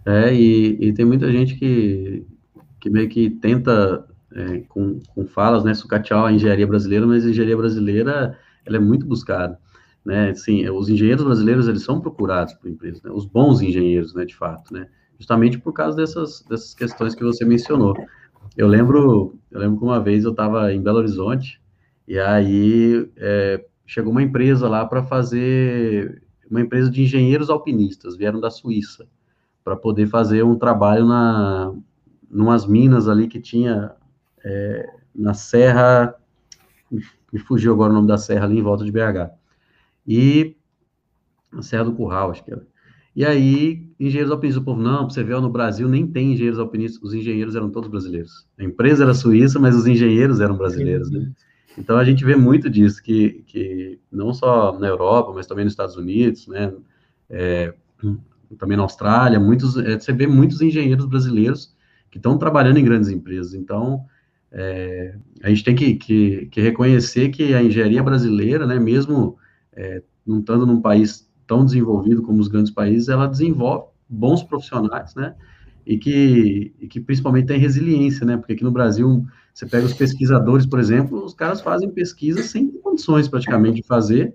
É, e, e tem muita gente que, que meio que tenta é, com, com falas, né, sucatear a engenharia brasileira, mas a engenharia brasileira, ela é muito buscada, né, sim, os engenheiros brasileiros, eles são procurados por empresas, né, os bons engenheiros, né, de fato, né, justamente por causa dessas, dessas questões que você mencionou. Eu lembro, eu lembro que uma vez eu estava em Belo Horizonte, e aí é, chegou uma empresa lá para fazer, uma empresa de engenheiros alpinistas, vieram da Suíça, para poder fazer um trabalho na, numas minas ali que tinha é, na Serra, me fugiu agora o nome da serra ali em volta de BH. E na Serra do Curral, acho que era. E aí, engenheiros alpinistas, o povo, não, você vê, no Brasil nem tem engenheiros alpinistas, os engenheiros eram todos brasileiros. A empresa era suíça, mas os engenheiros eram brasileiros, né? Então, a gente vê muito disso, que, que não só na Europa, mas também nos Estados Unidos, né? É, também na Austrália, muitos, é, você vê muitos engenheiros brasileiros que estão trabalhando em grandes empresas. Então, é, a gente tem que, que, que, reconhecer que a engenharia brasileira, né, mesmo é, não estando num país tão desenvolvido como os grandes países, ela desenvolve bons profissionais, né, e que, e que principalmente tem resiliência, né, porque aqui no Brasil, você pega os pesquisadores, por exemplo, os caras fazem pesquisa sem condições praticamente de fazer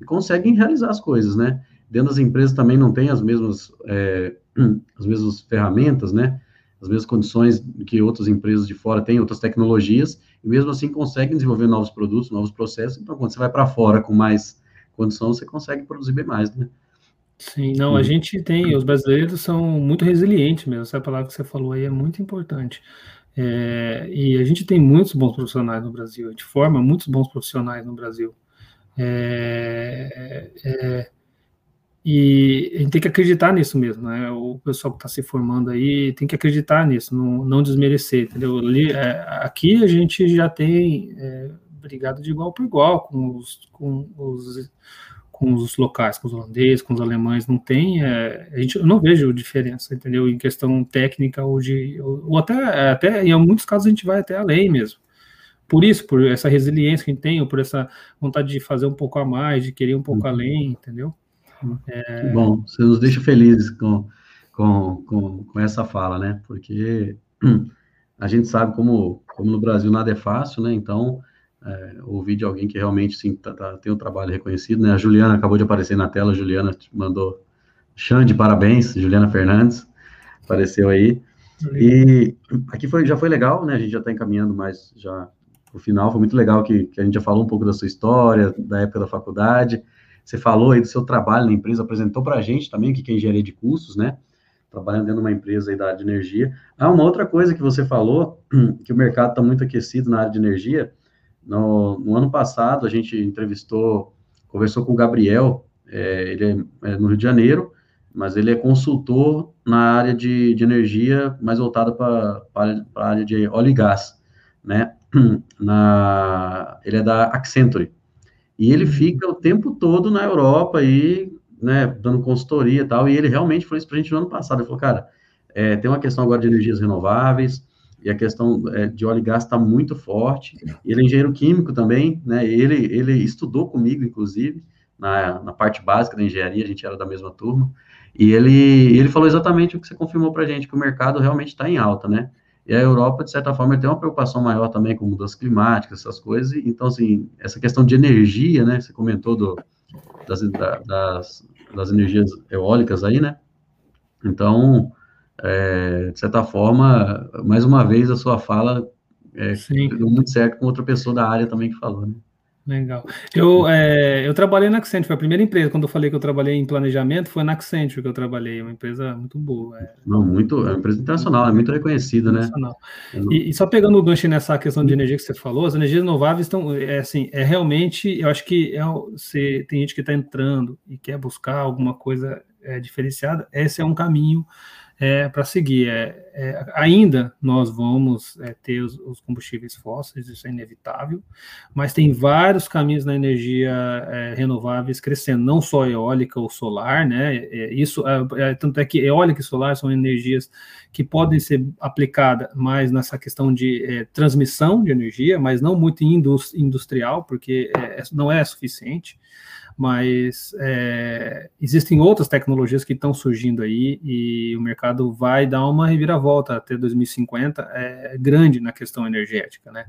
e conseguem realizar as coisas, né, dentro das empresas também não tem as mesmas, é, as mesmas ferramentas, né, as mesmas condições que outras empresas de fora têm, outras tecnologias, e mesmo assim conseguem desenvolver novos produtos, novos processos. Então, quando você vai para fora com mais condição, você consegue produzir bem mais, né? Sim, não, a gente tem, os brasileiros são muito resilientes mesmo, essa palavra que você falou aí é muito importante. É, e a gente tem muitos bons profissionais no Brasil, a gente forma muitos bons profissionais no Brasil. É, é, e a gente tem que acreditar nisso mesmo, né? O pessoal que está se formando aí tem que acreditar nisso, não, não desmerecer, entendeu? É, aqui a gente já tem é, brigado de igual por igual com os, com os, com os locais, com os holandeses, com os alemães, não tem, é, a gente, eu não vejo diferença, entendeu? Em questão técnica ou de, ou, ou até, até, em muitos casos a gente vai até além mesmo. Por isso, por essa resiliência que a gente tem, ou por essa vontade de fazer um pouco a mais, de querer um pouco uhum. além, entendeu? É... Que bom, você nos deixa felizes com, com, com, com, essa fala, né? Porque a gente sabe como, como no Brasil nada é fácil, né? Então, é, ouvir de alguém que realmente sim, tá, tá, tem um trabalho reconhecido, né? A Juliana acabou de aparecer na tela, a Juliana mandou Xande, parabéns, Juliana Fernandes, apareceu aí. E aqui foi, já foi legal, né? A gente já está encaminhando mais já o final, foi muito legal que, que a gente já falou um pouco da sua história, da época da faculdade. Você falou aí do seu trabalho na empresa, apresentou para a gente também o que é engenharia de custos, né? Trabalhando dentro de uma empresa aí da área de energia. Ah, uma outra coisa que você falou, que o mercado está muito aquecido na área de energia. No, no, ano passado, a gente entrevistou, conversou com o Gabriel, é, ele é, é, no Rio de Janeiro, mas ele é consultor na área de, de energia, mais voltada para a área de óleo e gás, né? Na, ele é da Accenture. E ele uhum. fica o tempo todo na Europa aí, né, dando consultoria e tal, e ele realmente falou isso para a gente no ano passado, ele falou, cara, é, tem uma questão agora de energias renováveis, e a questão é, de óleo e gás está muito forte, ele é engenheiro químico também, né, ele, ele estudou comigo, inclusive, na, na parte básica da engenharia, a gente era da mesma turma, e ele, ele falou exatamente o que você confirmou para a gente, que o mercado realmente está em alta, né, e a Europa, de certa forma, tem uma preocupação maior também com mudanças climáticas, essas coisas. Então, assim, essa questão de energia, né? Você comentou do, das, das, das energias eólicas aí, né? Então, é, de certa forma, mais uma vez, a sua fala é, deu muito certo com outra pessoa da área também que falou, né? Legal. Eu, é, eu trabalhei na Accenture, foi a primeira empresa, quando eu falei que eu trabalhei em planejamento, foi na Accenture que eu trabalhei, uma empresa muito boa. É. Não, muito, é uma empresa internacional, é muito reconhecida, né? E, e, só pegando o gancho nessa questão de energia que você falou, as energias renováveis estão, é assim, é realmente, eu acho que é, você, tem gente que está entrando e quer buscar alguma coisa é, diferenciada, esse é um caminho é, para seguir. É, é, ainda nós vamos é, ter os, os, combustíveis fósseis, isso é inevitável, mas tem vários caminhos na energia é, renováveis crescendo, não só eólica ou solar, né? É, isso tanto é que eólica e solar são energias que podem ser aplicadas mais nessa questão de transmissão de energia, mas não muito industrial, porque não é suficiente mas é, existem outras tecnologias que estão surgindo aí e o mercado vai dar uma reviravolta até 2050 é, grande na questão energética, né?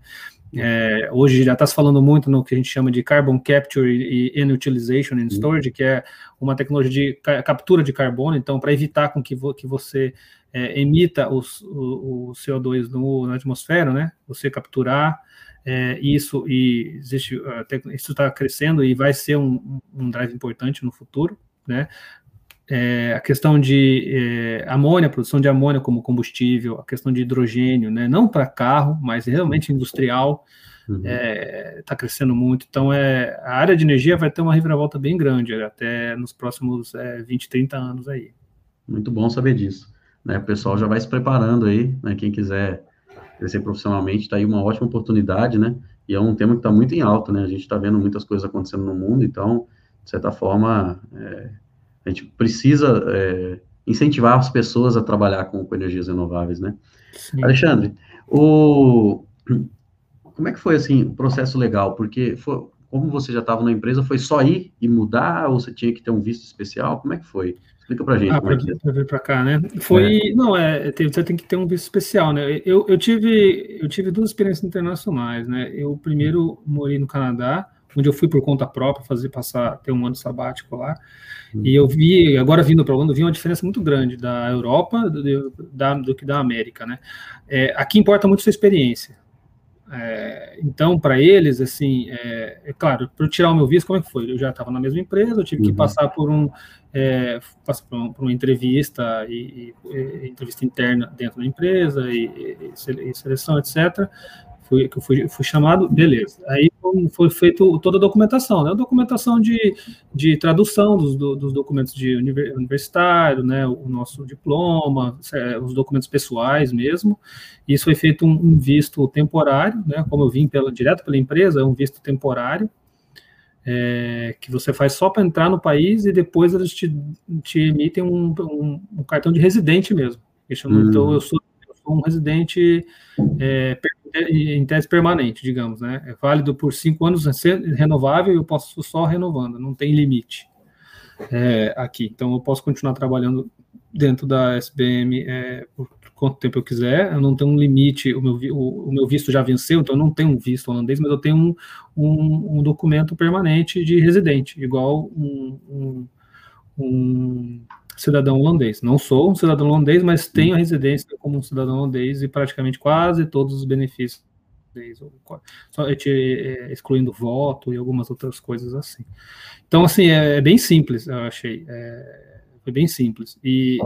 É, hoje já está se falando muito no que a gente chama de carbon capture e, and utilization and storage, que é uma tecnologia de captura de carbono, então para evitar com que, vo, que você é, emita os, o, o CO2 no, na atmosfera, né? Você capturar é, isso e existe até, isso está crescendo e vai ser um, um, drive importante no futuro, né? É, a questão de é, amônia, produção de amônia como combustível, a questão de hidrogênio, né? Não para carro, mas realmente industrial, está uhum. é, tá crescendo muito. Então, é, a área de energia vai ter uma reviravolta bem grande até nos próximos é, 20, 30 anos aí. Muito bom saber disso. Né? O pessoal já vai se preparando aí, né? Quem quiser crescer profissionalmente, está aí uma ótima oportunidade, né? E é um tema que está muito em alta, né? A gente está vendo muitas coisas acontecendo no mundo, então, de certa forma, é, a gente precisa é, incentivar as pessoas a trabalhar com, com energias renováveis, né? Sim. Alexandre, o, como é que foi, assim, o processo legal? Porque, foi, como você já estava na empresa, foi só ir e mudar, ou você tinha que ter um visto especial? Como é que foi? Explica pra gente. Ah, para é vir para cá, né? Foi, é. não, é, você tem que ter um visto especial, né? Eu, eu, tive, eu tive duas experiências internacionais, né? Eu primeiro morei no Canadá, onde eu fui por conta própria fazer passar ter um ano sabático lá. Hum. E eu vi, agora vindo para o Orlando, vi uma diferença muito grande da Europa do, da, do que da América, né? É, aqui importa muito sua experiência. É, então, para eles, assim, é, é claro, para tirar o meu visto, como é que foi? Eu já estava na mesma empresa, eu tive uhum. que passar por um, é, passar por, um, por, uma entrevista e, e, e, entrevista interna dentro da empresa e, e seleção, etc fui, que eu fui, fui chamado, beleza. Aí foi feito toda a documentação, né? A documentação de, de tradução dos, dos documentos de universitário, né? O nosso diploma, é, os documentos pessoais mesmo. Isso foi feito um, um visto temporário, né? Como eu vim pela, direto pela empresa, é um visto temporário. É, que você faz só para entrar no país e depois eles te, te emitem um, um, um cartão de residente mesmo. Hum. Então, eu sou, sou um residente é, em tese permanente, digamos, né? É válido por cinco anos, é renovável, eu posso só renovando, não tem limite é, aqui. Então, eu posso continuar trabalhando dentro da SBM é, por quanto tempo eu quiser, eu não tenho um limite, o meu, o, o meu visto já venceu, então eu não tenho um visto holandês, mas eu tenho um, um, um documento permanente de residente, igual um, um, um cidadão holandês. Não sou um cidadão holandês, mas tenho a residência como um cidadão holandês e praticamente quase todos os benefícios só é, excluindo voto e algumas outras coisas assim. Então, assim, é, é bem simples, eu achei. É, foi bem simples. E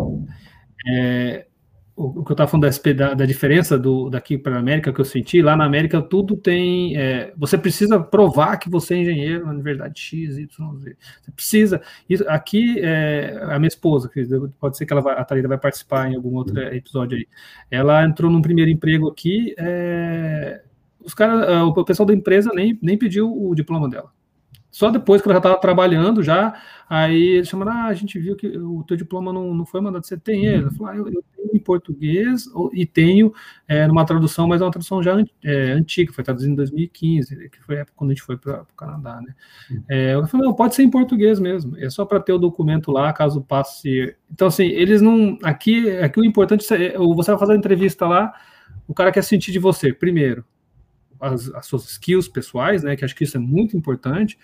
é, o, que eu estava falando da, da, diferença do, daqui para a América que eu senti, lá na América tudo tem. É, você precisa provar que você é engenheiro na Universidade X, Y, Z. Você precisa. Isso, aqui, é, a minha esposa, que pode ser que ela vai, a Thalita vai participar em algum outro episódio aí. Ela entrou num primeiro emprego aqui. É, os cara, o pessoal da empresa nem, nem pediu o diploma dela. Só depois que ela já estava trabalhando, já, aí eles chamaram, ah, a gente viu que o teu diploma não, não foi mandado, você tem ele? Ela falou, ah, eu, eu, tenho em português e tenho é, numa tradução, mas é uma tradução já é, antiga, foi traduzida em 2015, que foi a época quando a gente foi para o Canadá, né? É, eu falei, não, pode ser em português mesmo, é só para ter o documento lá, caso passe. Então, assim, eles não. Aqui, aqui o importante é, você vai fazer a entrevista lá, o cara quer sentir de você, primeiro, as, as, suas skills pessoais, né? Que acho que isso é muito importante.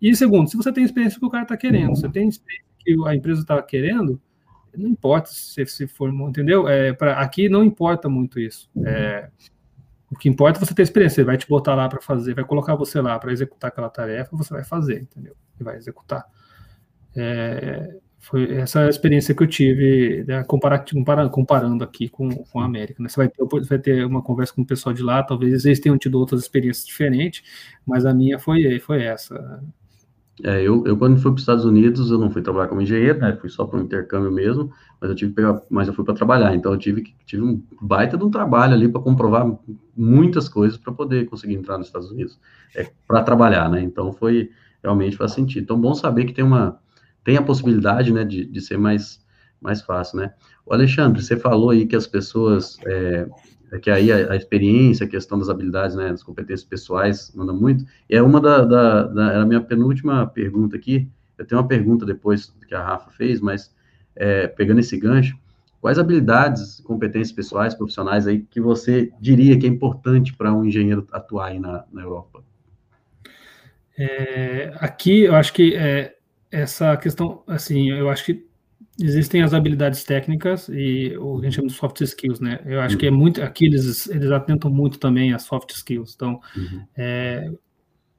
E segundo, se você tem experiência que o cara está querendo, você tem experiência que a empresa está querendo, não importa se, se for, entendeu? É, pra, aqui não importa muito isso. É, O que importa é você ter experiência. Ele vai te botar lá para fazer, vai colocar você lá para executar aquela tarefa, você vai fazer, entendeu? E vai executar. É, foi essa experiência que eu tive, né, comparando, comparando aqui com, com a América. Né? Você vai ter, vai ter uma conversa com o pessoal de lá, talvez eles tenham tido outras experiências diferentes, mas a minha foi, foi essa. É, eu, eu quando fui para os Estados Unidos, eu não fui trabalhar como engenheiro, né? Fui só para um intercâmbio mesmo, mas eu tive que pegar, mas eu fui para trabalhar, então eu tive tive um baita de um trabalho ali para comprovar muitas coisas para poder conseguir entrar nos Estados Unidos, é, para trabalhar, né? Então foi realmente faz sentido. Então bom saber que tem uma tem a possibilidade, né, de, de ser mais mais fácil, né? O Alexandre, você falou aí que as pessoas é, que aí a, a, experiência, a questão das habilidades, né, das competências pessoais, manda muito. E é uma da, da, da era a minha penúltima pergunta aqui. Eu tenho uma pergunta depois que a Rafa fez, mas é, pegando esse gancho, quais habilidades, competências pessoais, profissionais aí que você diria que é importante para um engenheiro atuar aí na, na Europa? É, aqui eu acho que é, essa questão, assim, eu acho que existem as habilidades técnicas e o que a gente chama de soft skills, né? Eu acho uhum. que é muito aqui eles, eles atentam muito também às soft skills. Então, uhum. é,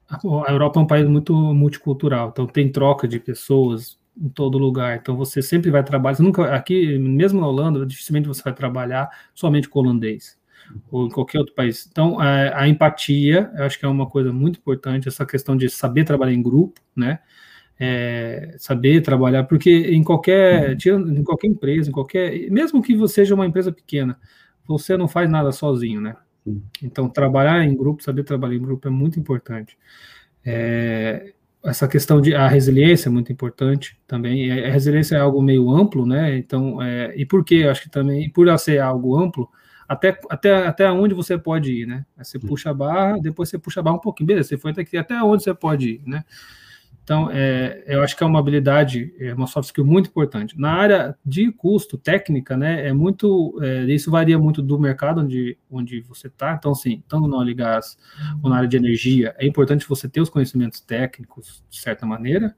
a Europa é um país muito multicultural, então tem troca de pessoas em todo lugar. Então você sempre vai trabalhar. nunca aqui, mesmo na Holanda, dificilmente você vai trabalhar somente com holandês ou em qualquer outro país. Então a, a empatia, eu acho que é uma coisa muito importante. Essa questão de saber trabalhar em grupo, né? É, saber trabalhar, porque em qualquer, em qualquer empresa, em qualquer, mesmo que você seja uma empresa pequena, você não faz nada sozinho, né? Então, trabalhar em grupo, saber trabalhar em grupo é muito importante. É, essa questão de a resiliência é muito importante também. A resiliência é algo meio amplo, né? Então, é, e por que? Acho que também, por ser algo amplo, até, até, até onde você pode ir, né? você puxa a barra, depois você puxa a barra um pouquinho, beleza, você foi até aqui, até onde você pode ir, né? Então, é, eu acho que é uma habilidade, é uma soft skill muito importante. Na área de custo, técnica, né, é muito, é, isso varia muito do mercado onde, onde você está. Então, assim, tanto no óleo e gás ou na área de energia, é importante você ter os conhecimentos técnicos, de certa maneira,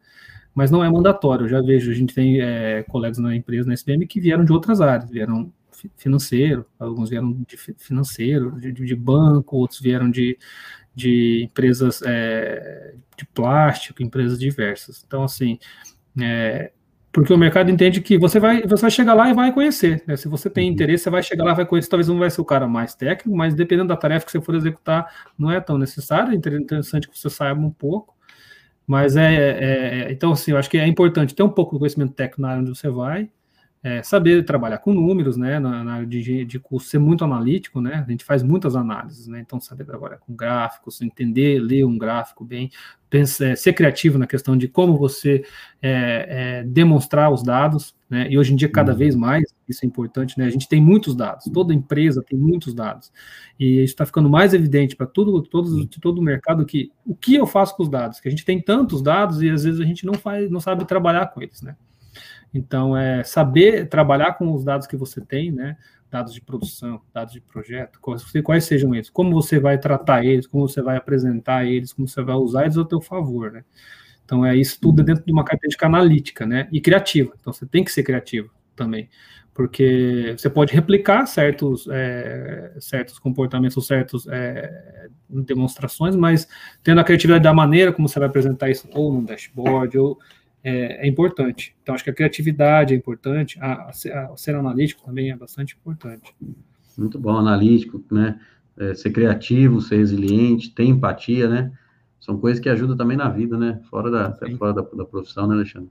mas não é mandatório. Eu já vejo, a gente tem é, colegas na empresa, na SPM, que vieram de outras áreas, vieram financeiro, alguns vieram de financeiro, de, de banco, outros vieram de de empresas é, de plástico, empresas diversas. Então, assim, é, porque o mercado entende que você vai, você vai chegar lá e vai conhecer. Né? Se você tem uhum. interesse, você vai chegar lá, vai conhecer. Talvez não vai ser o cara mais técnico, mas dependendo da tarefa que você for executar, não é tão necessário. É interessante que você saiba um pouco. Mas é, é, é então assim, eu acho que é importante ter um pouco de conhecimento técnico na área onde você vai, é, saber trabalhar com números, né, na, na área de, de curso, ser muito analítico, né, a gente faz muitas análises, né, então saber trabalhar com gráficos, entender, ler um gráfico bem, pensar, é, ser criativo na questão de como você é, é, demonstrar os dados, né, e hoje em dia cada uhum. vez mais, isso é importante, né, a gente tem muitos dados, toda empresa tem muitos dados, e isso está ficando mais evidente para tudo, todos, todo o mercado que o que eu faço com os dados, que a gente tem tantos dados e às vezes a gente não faz, não sabe trabalhar com eles, né, então, é saber trabalhar com os dados que você tem, né? Dados de produção, dados de projeto, quais, quais sejam eles, como você vai tratar eles, como você vai apresentar eles, como você vai usar eles ao teu favor, né? Então, é isso tudo dentro de uma característica analítica, né? E criativa. Então, você tem que ser criativo também, porque você pode replicar certos, é, certos comportamentos, certas é, demonstrações, mas tendo a criatividade da maneira como você vai apresentar isso, ou no dashboard, ou é, é, importante. Então, acho que a criatividade é importante, a, a, a, ser analítico também é bastante importante. Muito bom, analítico, né? É, ser criativo, ser resiliente, ter empatia, né? São coisas que ajudam também na vida, né? Fora da, fora da, da profissão, né, Alexandre?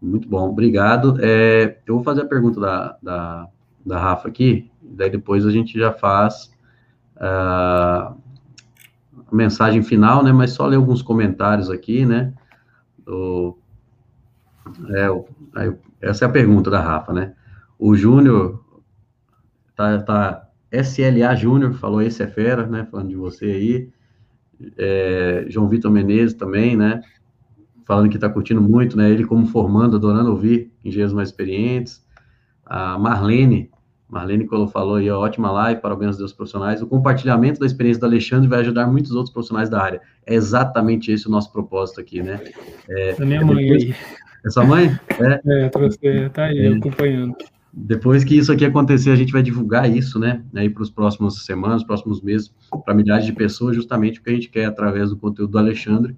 Muito bom, obrigado. É, eu vou fazer a pergunta da, da, da Rafa aqui, daí depois a gente já faz uh, a mensagem final, né? Mas só ler alguns comentários aqui, né? É, essa é a pergunta da Rafa, né? O Júnior, tá, tá SLA Júnior, falou esse é fera, né? Falando de você aí. É, João Vitor Menezes também, né? Falando que tá curtindo muito, né? Ele como formando, adorando ouvir engenheiros mais experientes. A Marlene, Marlene falou aí, ó, ótima live, parabéns aos profissionais. O compartilhamento da experiência do Alexandre vai ajudar muitos outros profissionais da área. É exatamente esse o nosso propósito aqui, né? É, mãe depois. É sua mãe? É, é trouxe, tá aí, é. acompanhando. Depois que isso aqui acontecer, a gente vai divulgar isso, né, aí para os próximos semanas, próximos meses, para milhares de pessoas, justamente o que a gente quer, através do conteúdo do Alexandre,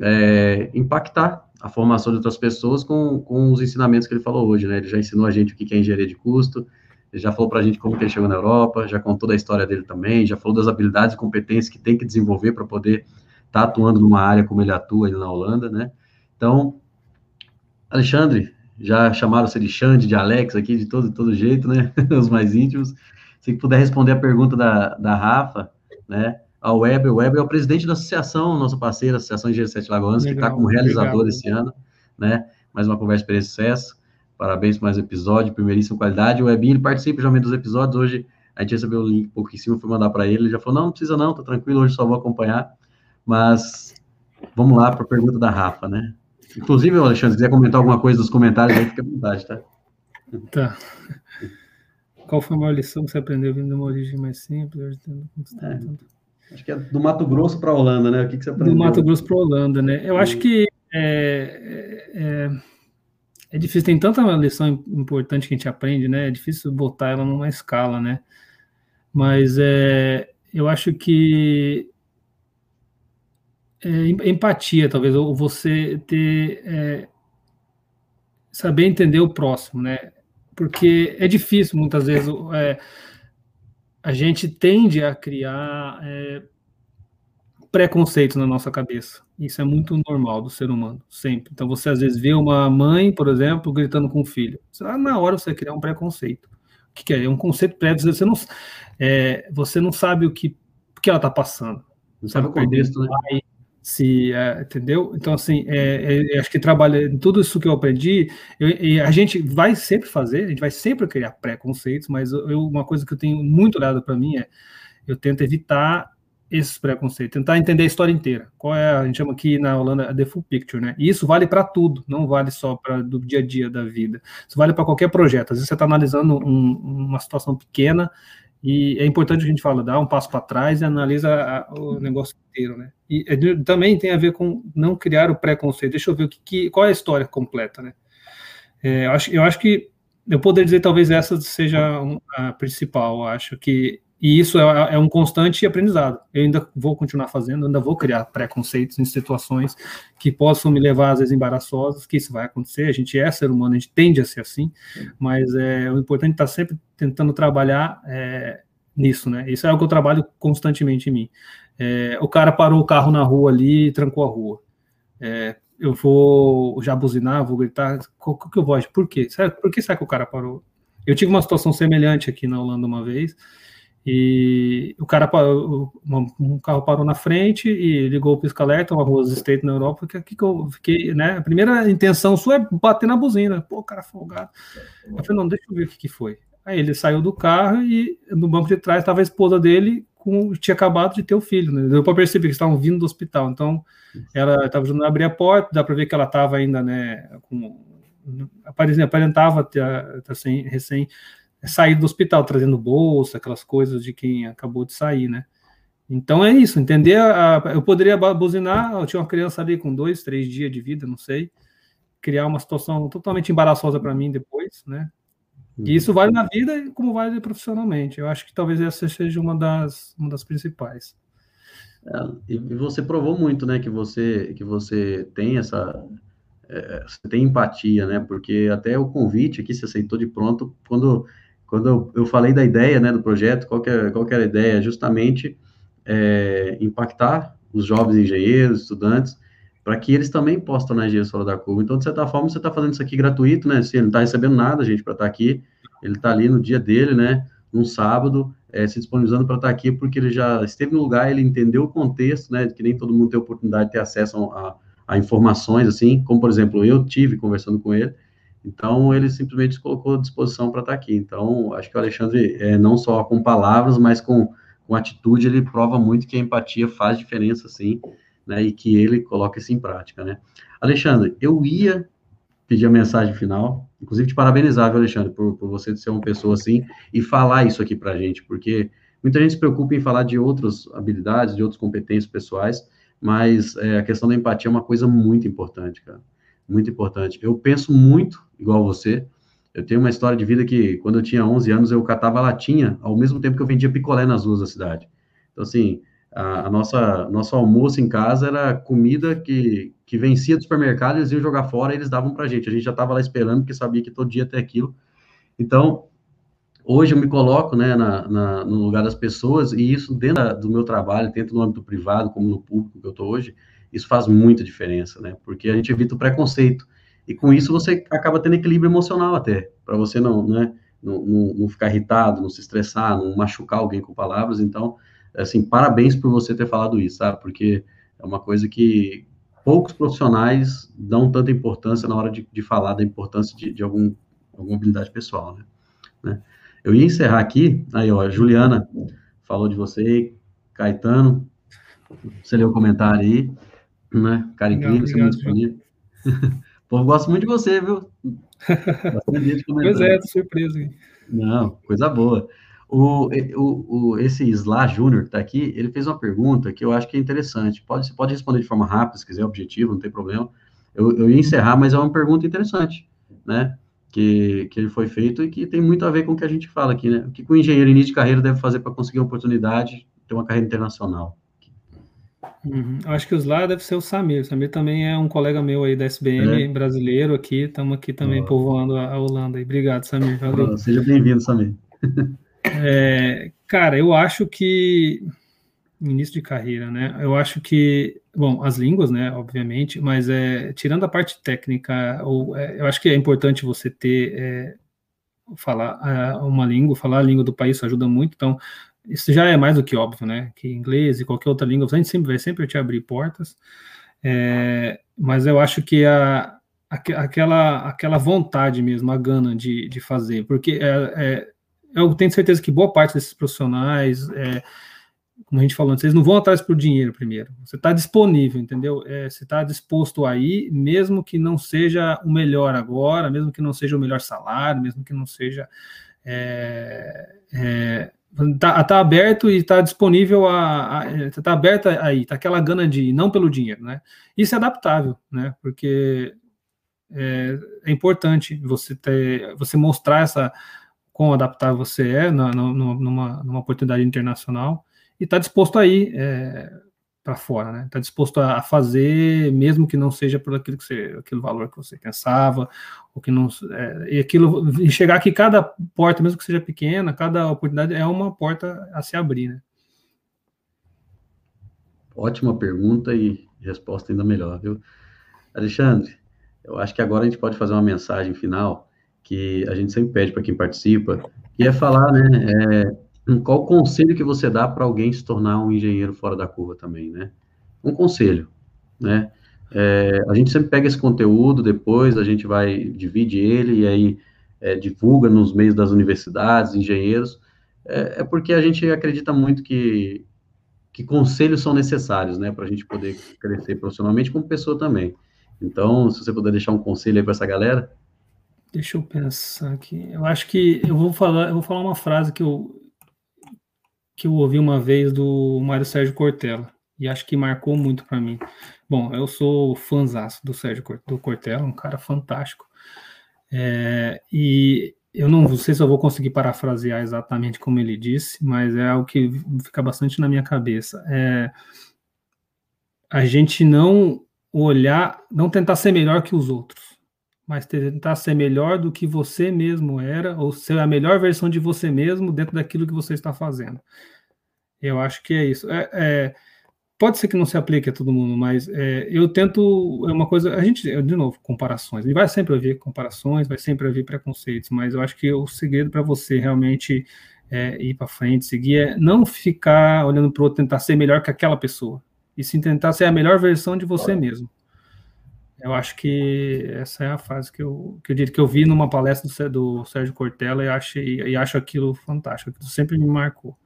é, impactar a formação de outras pessoas com, com os ensinamentos que ele falou hoje, né? Ele já ensinou a gente o que é engenharia de custo, ele já falou para a gente como que ele chegou na Europa, já contou da história dele também, já falou das habilidades e competências que tem que desenvolver para poder estar tá atuando numa área como ele atua ali na Holanda, né? Então, Alexandre, já chamaram você de Xande, de Alex aqui, de todo, todo jeito, né? Os mais íntimos. Se puder responder a pergunta da, da Rafa, né? A Web, o Web é o presidente da associação, nossa parceira, Associação Engenheiro Sete Lagoas, que está como realizador legal. esse ano, né? Mais uma conversa para sucesso. Parabéns por mais um episódio, primeiríssima qualidade. O Webinho, ele participa geralmente dos episódios. Hoje a gente recebeu o link um pouco em cima, fui mandar para ele. Ele já falou: não, não precisa não, tá tranquilo, hoje só vou acompanhar. Mas vamos lá para a pergunta da Rafa, né? Inclusive, Alexandre, se quiser comentar alguma coisa dos comentários aí, fica à vontade, tá? Tá. Qual foi a maior lição que você aprendeu vindo de uma origem mais simples? É, acho que é do Mato Grosso para a Holanda, né? O que, que você aprendeu? Do Mato Grosso para a Holanda, né? Eu acho que é, é, é, difícil, tem tanta lição importante que a gente aprende, né? É difícil botar ela numa escala, né? Mas é, eu acho que é, empatia, talvez, ou você ter é, saber entender o próximo, né? Porque é difícil muitas vezes é, a gente tende a criar é, preconceitos na nossa cabeça. Isso é muito normal do ser humano, sempre. Então você às vezes vê uma mãe, por exemplo, gritando com o filho. na hora você criar um preconceito. O que, que é? É um conceito prévio. Você não, é, você não sabe o que, o que ela está passando. Não sabe o contexto, né? Se é, entendeu? Então assim, é, é, acho que trabalha tudo isso que eu aprendi, eu, a gente vai sempre fazer, a gente vai sempre criar preconceitos, mas eu, uma coisa que eu tenho muito olhado para mim é eu tento evitar esses preconceitos, tentar entender a história inteira. Qual é a gente chama aqui na Holanda a the full picture, né? E isso vale para tudo, não vale só para do dia a dia da vida. Isso vale para qualquer projeto. Às vezes você está analisando um, uma situação pequena e é importante a gente fala, dá um passo para trás e analisa a, o negócio inteiro, né? E é, também tem a ver com não criar o preconceito. Deixa eu ver o que, que qual é a história completa, né? É, eu, acho, eu acho que eu poderia dizer talvez essa seja a principal. Eu acho que e isso é, é, um constante aprendizado. Eu ainda vou continuar fazendo, ainda vou criar preconceitos em situações que possam me levar, às vezes, embaraçosas, que isso vai acontecer. A gente é ser humano, a gente tende a ser assim, mas é, o importante é estar sempre tentando trabalhar é, nisso, né? Isso é o que eu trabalho constantemente em mim. É, o cara parou o carro na rua ali e trancou a rua. É, eu vou já buzinar, vou gritar, qual que eu vou? Por quê? Por que será que o cara parou? Eu tive uma situação semelhante aqui na Holanda uma vez, e o cara, um carro parou na frente e ligou o pisca-alerta, uma rua State na Europa, que aqui que eu fiquei, né? A primeira intenção sua é bater na buzina. Pô, cara folgado. Eu falei, não, deixa eu ver o que, que foi. Aí ele saiu do carro e no banco de trás estava a esposa dele, com, tinha acabado de ter o filho, né? Deu para perceber que estavam vindo do hospital. Então, ela estava ajudando a abrir a porta, dá para ver que ela estava ainda, né? Com, aparentava ter, assim, recém sair do hospital trazendo bolsa, aquelas coisas de quem acabou de sair, né? Então é isso, entender. A, eu poderia buzinar, eu tinha uma criança ali com dois, três dias de vida, não sei, criar uma situação totalmente embaraçosa para mim depois, né? E isso vale na vida como vale profissionalmente. Eu acho que talvez essa seja uma das, uma das principais. É, e você provou muito, né, que você que você tem essa é, você tem empatia, né? Porque até o convite aqui você aceitou de pronto quando quando eu, falei da ideia, né, do projeto, qual é, qual era a ideia? Justamente é, impactar os jovens engenheiros, estudantes, para que eles também possam na engenharia solar da curva. Então, de certa forma, você está fazendo isso aqui gratuito, né? Se ele não está recebendo nada, gente, para estar tá aqui, ele está ali no dia dele, né? Num sábado, é, se disponibilizando para estar tá aqui, porque ele já esteve no lugar, ele entendeu o contexto, né? Que nem todo mundo tem oportunidade de ter acesso a, a informações, assim, como, por exemplo, eu tive conversando com ele, então, ele simplesmente se colocou à disposição para estar tá aqui. Então, acho que o Alexandre, é, não só com palavras, mas com, com atitude, ele prova muito que a empatia faz diferença, sim, né, e que ele coloca isso em prática, né. Alexandre, eu ia pedir a mensagem final, inclusive te parabenizar, viu, Alexandre, por, por você ser uma pessoa assim e falar isso aqui para a gente, porque muita gente se preocupa em falar de outras habilidades, de outras competências pessoais, mas é, a questão da empatia é uma coisa muito importante, cara muito importante. Eu penso muito igual você, Eu tenho uma história de vida que, quando eu tinha 11 anos, eu catava latinha, ao mesmo tempo que eu vendia picolé nas ruas da cidade. Então, assim, a, a nossa nosso almoço em casa era comida que, que vencia do supermercado, eles iam jogar fora e eles davam pra gente. A gente já estava lá esperando, porque sabia que todo dia ia ter aquilo. Então, hoje eu me coloco né, na, na, no lugar das pessoas, e isso dentro do meu trabalho, tanto no âmbito privado como no público que eu estou hoje, isso faz muita diferença, né? Porque a gente evita o preconceito. E com isso você acaba tendo equilíbrio emocional até, para você não, né, não, não, não, ficar irritado, não se estressar, não machucar alguém com palavras. Então, assim, parabéns por você ter falado isso, sabe? Porque é uma coisa que poucos profissionais dão tanta importância na hora de, de falar da importância de, de algum, alguma habilidade pessoal, né? né? Eu ia encerrar aqui, aí, ó, a Juliana falou de você, Caetano, você leu o comentário aí, né? Cara incrível, você é muito disponível. o povo gosta muito de você, viu? pois é, tô surpreso. Não, coisa boa. O, o, o, esse Slá Júnior que está aqui, ele fez uma pergunta que eu acho que é interessante. Pode, você pode responder de forma rápida, se quiser, objetivo, não tem problema. Eu, eu ia encerrar, mas é uma pergunta interessante, né? que, que ele foi feito e que tem muito a ver com o que a gente fala aqui, né? O que o engenheiro início de carreira deve fazer para conseguir uma oportunidade, ter uma carreira internacional? Uhum. Acho que os lá deve ser o Samir. O Samir também é um colega meu aí da SBM, é. brasileiro aqui. Estamos aqui também oh. povoando a, Holanda. Obrigado, Samir. Valeu. Seja bem-vindo, Samir. É, cara, eu acho que início de carreira, né? Eu acho que, bom, as línguas, né, obviamente, mas é, tirando a parte técnica, ou, é, eu acho que é importante você ter, é, falar é, uma língua, falar a língua do país, isso ajuda muito, então, isso já é mais do que óbvio, né, que inglês e qualquer outra língua, a gente sempre vai sempre te abrir portas, é, mas eu acho que a, aquela, aquela vontade mesmo, a gana de, de fazer, porque é, é, eu tenho certeza que boa parte desses profissionais, é, como a gente falou, vocês não vão atrás por dinheiro primeiro. Você está disponível, entendeu? É, você está disposto aí, mesmo que não seja o melhor agora, mesmo que não seja o melhor salário, mesmo que não seja. É, é, tá, tá, aberto e está disponível a, a tá aberto aí, tá aquela gana de não pelo dinheiro, né? Isso é adaptável, né? Porque é, é importante você ter, você mostrar essa quão adaptável você é na, na, numa, numa oportunidade internacional e está disposto a ir é, para fora, né? Está disposto a fazer, mesmo que não seja por aquilo que você, aquele valor que você pensava, ou que não, é, e aquilo, enxergar que cada porta, mesmo que seja pequena, cada oportunidade é uma porta a se abrir, né? Ótima pergunta e resposta ainda melhor, viu? Alexandre, eu acho que agora a gente pode fazer uma mensagem final que a gente sempre pede para quem participa, que é falar, né, é, qual o conselho que você dá para alguém se tornar um engenheiro fora da curva também, né? Um conselho, né? É, a gente sempre pega esse conteúdo, depois a gente vai, divide ele e aí é, divulga nos meios das universidades, engenheiros, é, é, porque a gente acredita muito que, que conselhos são necessários, né, para a gente poder crescer profissionalmente como pessoa também. Então, se você puder deixar um conselho aí para essa galera. Deixa eu pensar aqui. Eu acho que eu vou falar, eu vou falar uma frase que eu, que eu ouvi uma vez do Mário Sérgio Cortella e acho que marcou muito para mim. Bom, eu sou fãzaço do Sérgio do Cortella, um cara fantástico. É, e eu não sei se eu vou conseguir parafrasear exatamente como ele disse, mas é algo que fica bastante na minha cabeça. É, a gente não olhar, não tentar ser melhor que os outros mas tentar ser melhor do que você mesmo era, ou ser a melhor versão de você mesmo dentro daquilo que você está fazendo. Eu acho que é isso. É, é, pode ser que não se aplique a todo mundo, mas é, eu tento. É uma coisa. A gente, de novo, comparações. E vai sempre haver comparações, vai sempre haver preconceitos, mas eu acho que o segredo para você realmente é, ir para frente, seguir, é não ficar olhando para o outro, tentar ser melhor que aquela pessoa, e sim tentar ser a melhor versão de você mesmo. Eu acho que essa é a fase que eu, que eu diria que eu vi numa palestra do, do Sérgio Cortella e, achei, e acho aquilo fantástico, aquilo sempre me marcou.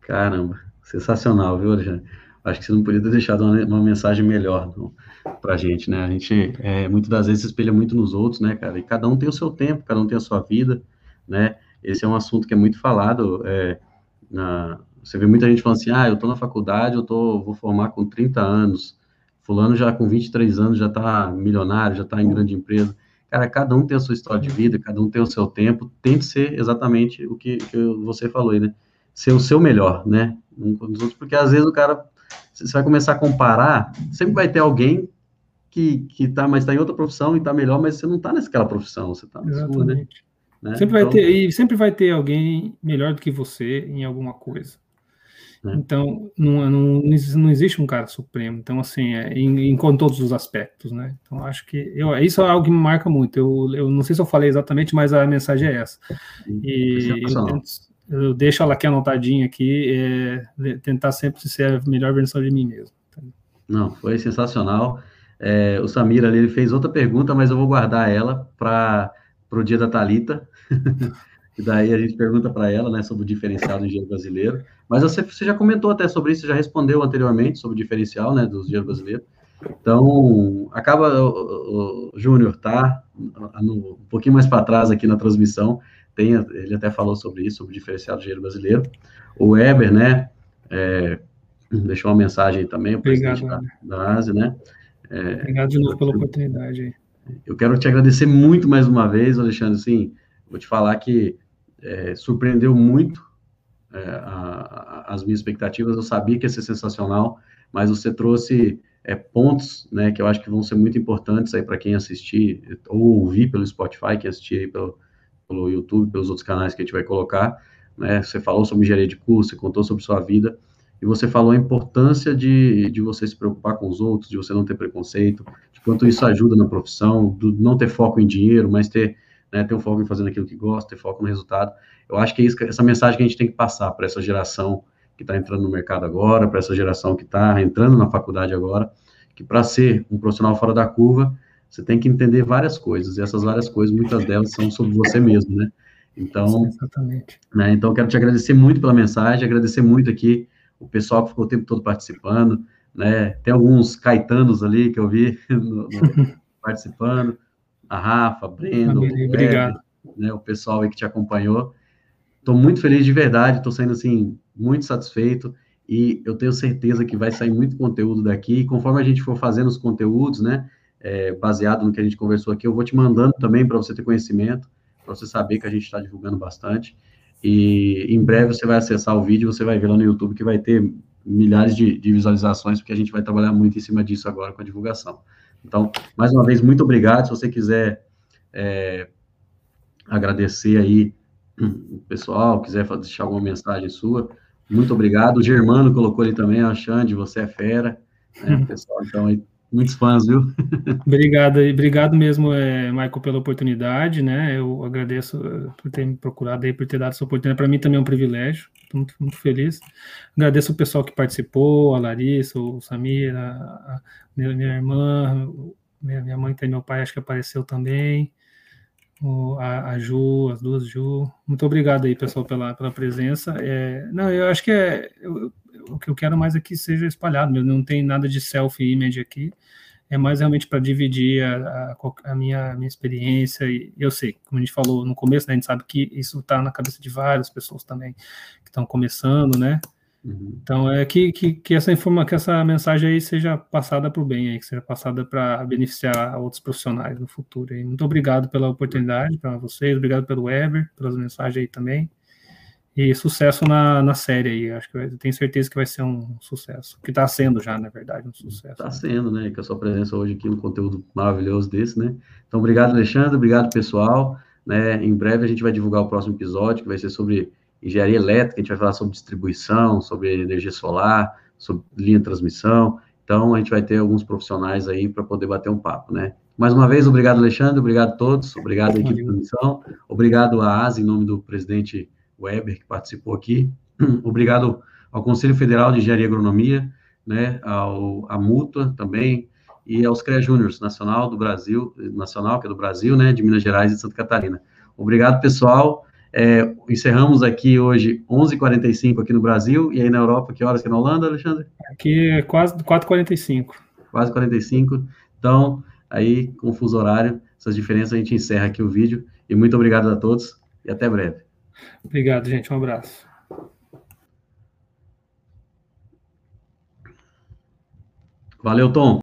Caramba, sensacional, viu, Alexandre? Acho que você não podia ter deixado uma, uma mensagem melhor para a gente, né? A gente, é, muitas das vezes, se espelha muito nos outros, né, cara? E cada um tem o seu tempo, cada um tem a sua vida, né? Esse é um assunto que é muito falado. É, na, você vê muita gente falando assim, ah, eu estou na faculdade, eu tô, vou formar com 30 anos, fulano já com 23 anos já está milionário, já está em grande empresa. Cara, cada um tem a sua história de vida, cada um tem o seu tempo, tente ser exatamente o que, que você falou aí, né? Ser o seu melhor, né? Um com os outros, porque às vezes o cara, você vai começar a comparar, sempre vai ter alguém que, que tá, mas tá em outra profissão e tá melhor, mas você não tá naquela profissão, você tá na sua, né? né? Sempre vai então, ter, e sempre vai ter alguém melhor do que você em alguma coisa. Né? Então, não, não, não existe um cara supremo. Então, assim, é, em, em, com todos os aspectos, né? Então, acho que eu, isso é algo que me marca muito. Eu, eu não sei se eu falei exatamente, mas a mensagem é essa. E eu, eu, deixo ela aqui anotadinha aqui, é, tentar sempre ser a melhor versão de mim mesmo. Não, foi sensacional. É, o Samir ali ele fez outra pergunta, mas eu vou guardar ela para o dia da Talita. e daí a gente pergunta para ela, né, sobre o diferencial do engenheiro brasileiro. Mas você, você, já comentou até sobre isso, já respondeu anteriormente sobre o diferencial, né, do engenheiro brasileiro. Então, acaba, o, o Júnior tá no, um pouquinho mais para trás aqui na transmissão, tem, ele até falou sobre isso, sobre o diferencial do engenheiro brasileiro. O Weber, né, é, deixou uma mensagem aí também, o Obrigado, da, da Ásia, né. É, Obrigado de novo pela oportunidade. Eu quero te agradecer muito mais uma vez, Alexandre, assim, vou te falar que é, surpreendeu muito é, a, a, as minhas expectativas, eu sabia que ia ser sensacional, mas você trouxe é, pontos, né, que eu acho que vão ser muito importantes aí para quem assistir, ou ouvir pelo Spotify, quem assistir pelo, pelo YouTube, pelos outros canais que a gente vai colocar, né, você falou sobre engenharia de curso, você contou sobre sua vida, e você falou a importância de, de você se preocupar com os outros, de você não ter preconceito, de quanto isso ajuda na profissão, do não ter foco em dinheiro, mas ter, né, ter um foco em fazendo aquilo que gosta, ter foco no resultado. Eu acho que é isso, essa mensagem que a gente tem que passar para essa geração que está entrando no mercado agora, para essa geração que está entrando na faculdade agora, que para ser um profissional fora da curva, você tem que entender várias coisas, e essas várias coisas, muitas delas são sobre você mesmo, né? Então, Exatamente. Né, então quero te agradecer muito pela mensagem, agradecer muito aqui o pessoal que ficou o tempo todo participando, né? Tem alguns caetanos ali que eu vi no, no, participando, a Rafa, Brendo, obrigado. né, o pessoal aí que te acompanhou. Estou muito feliz de verdade, estou saindo assim muito satisfeito e eu tenho certeza que vai sair muito conteúdo daqui. E conforme a gente for fazendo os conteúdos, né, é, baseado no que a gente conversou aqui, eu vou te mandando também para você ter conhecimento, para você saber que a gente está divulgando bastante. E em breve você vai acessar o vídeo, você vai ver lá no YouTube que vai ter milhares de, de visualizações, porque a gente vai trabalhar muito em cima disso agora com a divulgação. Então, mais uma vez, muito obrigado. Se você quiser é, agradecer aí o pessoal, quiser deixar alguma mensagem sua, muito obrigado. O Germano colocou ali também, a Xande, você é fera. Né, pessoal, então, aí, Muitos fãs, viu? Obrigado, obrigado mesmo, é, Michael, pela oportunidade, né? Eu agradeço eh, por ter me procurado aí, por ter dado essa oportunidade. Para mim também é um privilégio, estou muito, muito feliz. Agradeço o pessoal que participou, a Larissa, o Samir, a, a minha, minha, irmã, minha, minha mãe e meu pai, acho que apareceu também. O, a, a, Ju, as duas Ju. Muito obrigado aí, pessoal, pela, pela presença. É, não, eu acho que é. Eu, o que eu quero mais é que seja espalhado mesmo, não tem nada de self-image aqui, é mais realmente para dividir a, a, a, minha, minha experiência, e eu sei, como a gente falou no começo, né, a gente sabe que isso está na cabeça de várias pessoas também, que estão começando, né, uhum. então é que, que, que, essa informa, que essa mensagem aí seja passada para o bem, aí, que seja passada para beneficiar outros profissionais no futuro, aí. muito obrigado pela oportunidade para vocês, obrigado pelo Weber, pelas mensagens aí também, e sucesso na, na série aí. Acho que eu tenho certeza que vai ser um sucesso. Que está sendo já, na verdade, um sucesso. Está sendo, né? Com a sua presença hoje aqui, um conteúdo maravilhoso desse, né? Então, obrigado, Alexandre. Obrigado, pessoal. Né? Em breve a gente vai divulgar o próximo episódio, que vai ser sobre engenharia elétrica. A gente vai falar sobre distribuição, sobre energia solar, sobre linha de transmissão. Então, a gente vai ter alguns profissionais aí para poder bater um papo, né? Mais uma vez, obrigado, Alexandre. Obrigado a todos. Obrigado à equipe de transmissão. Obrigado à ASA, em nome do presidente Weber, que participou aqui. Obrigado ao Conselho Federal de Engenharia e Agronomia, né, ao, à Mútua também, e aos CREA Júniors Nacional do Brasil, Nacional, que é do Brasil, né, de Minas Gerais e de Santa Catarina. Obrigado, pessoal. É, encerramos aqui hoje 11h45 aqui no Brasil, e aí na Europa, que horas que é na Holanda, Alexandre? Aqui é quase 4h45. Quase 45. Então, aí, confuso horário, essas diferenças, a gente encerra aqui o vídeo. E muito obrigado a todos e até breve. Obrigado, gente. Um abraço. Valeu, Tom.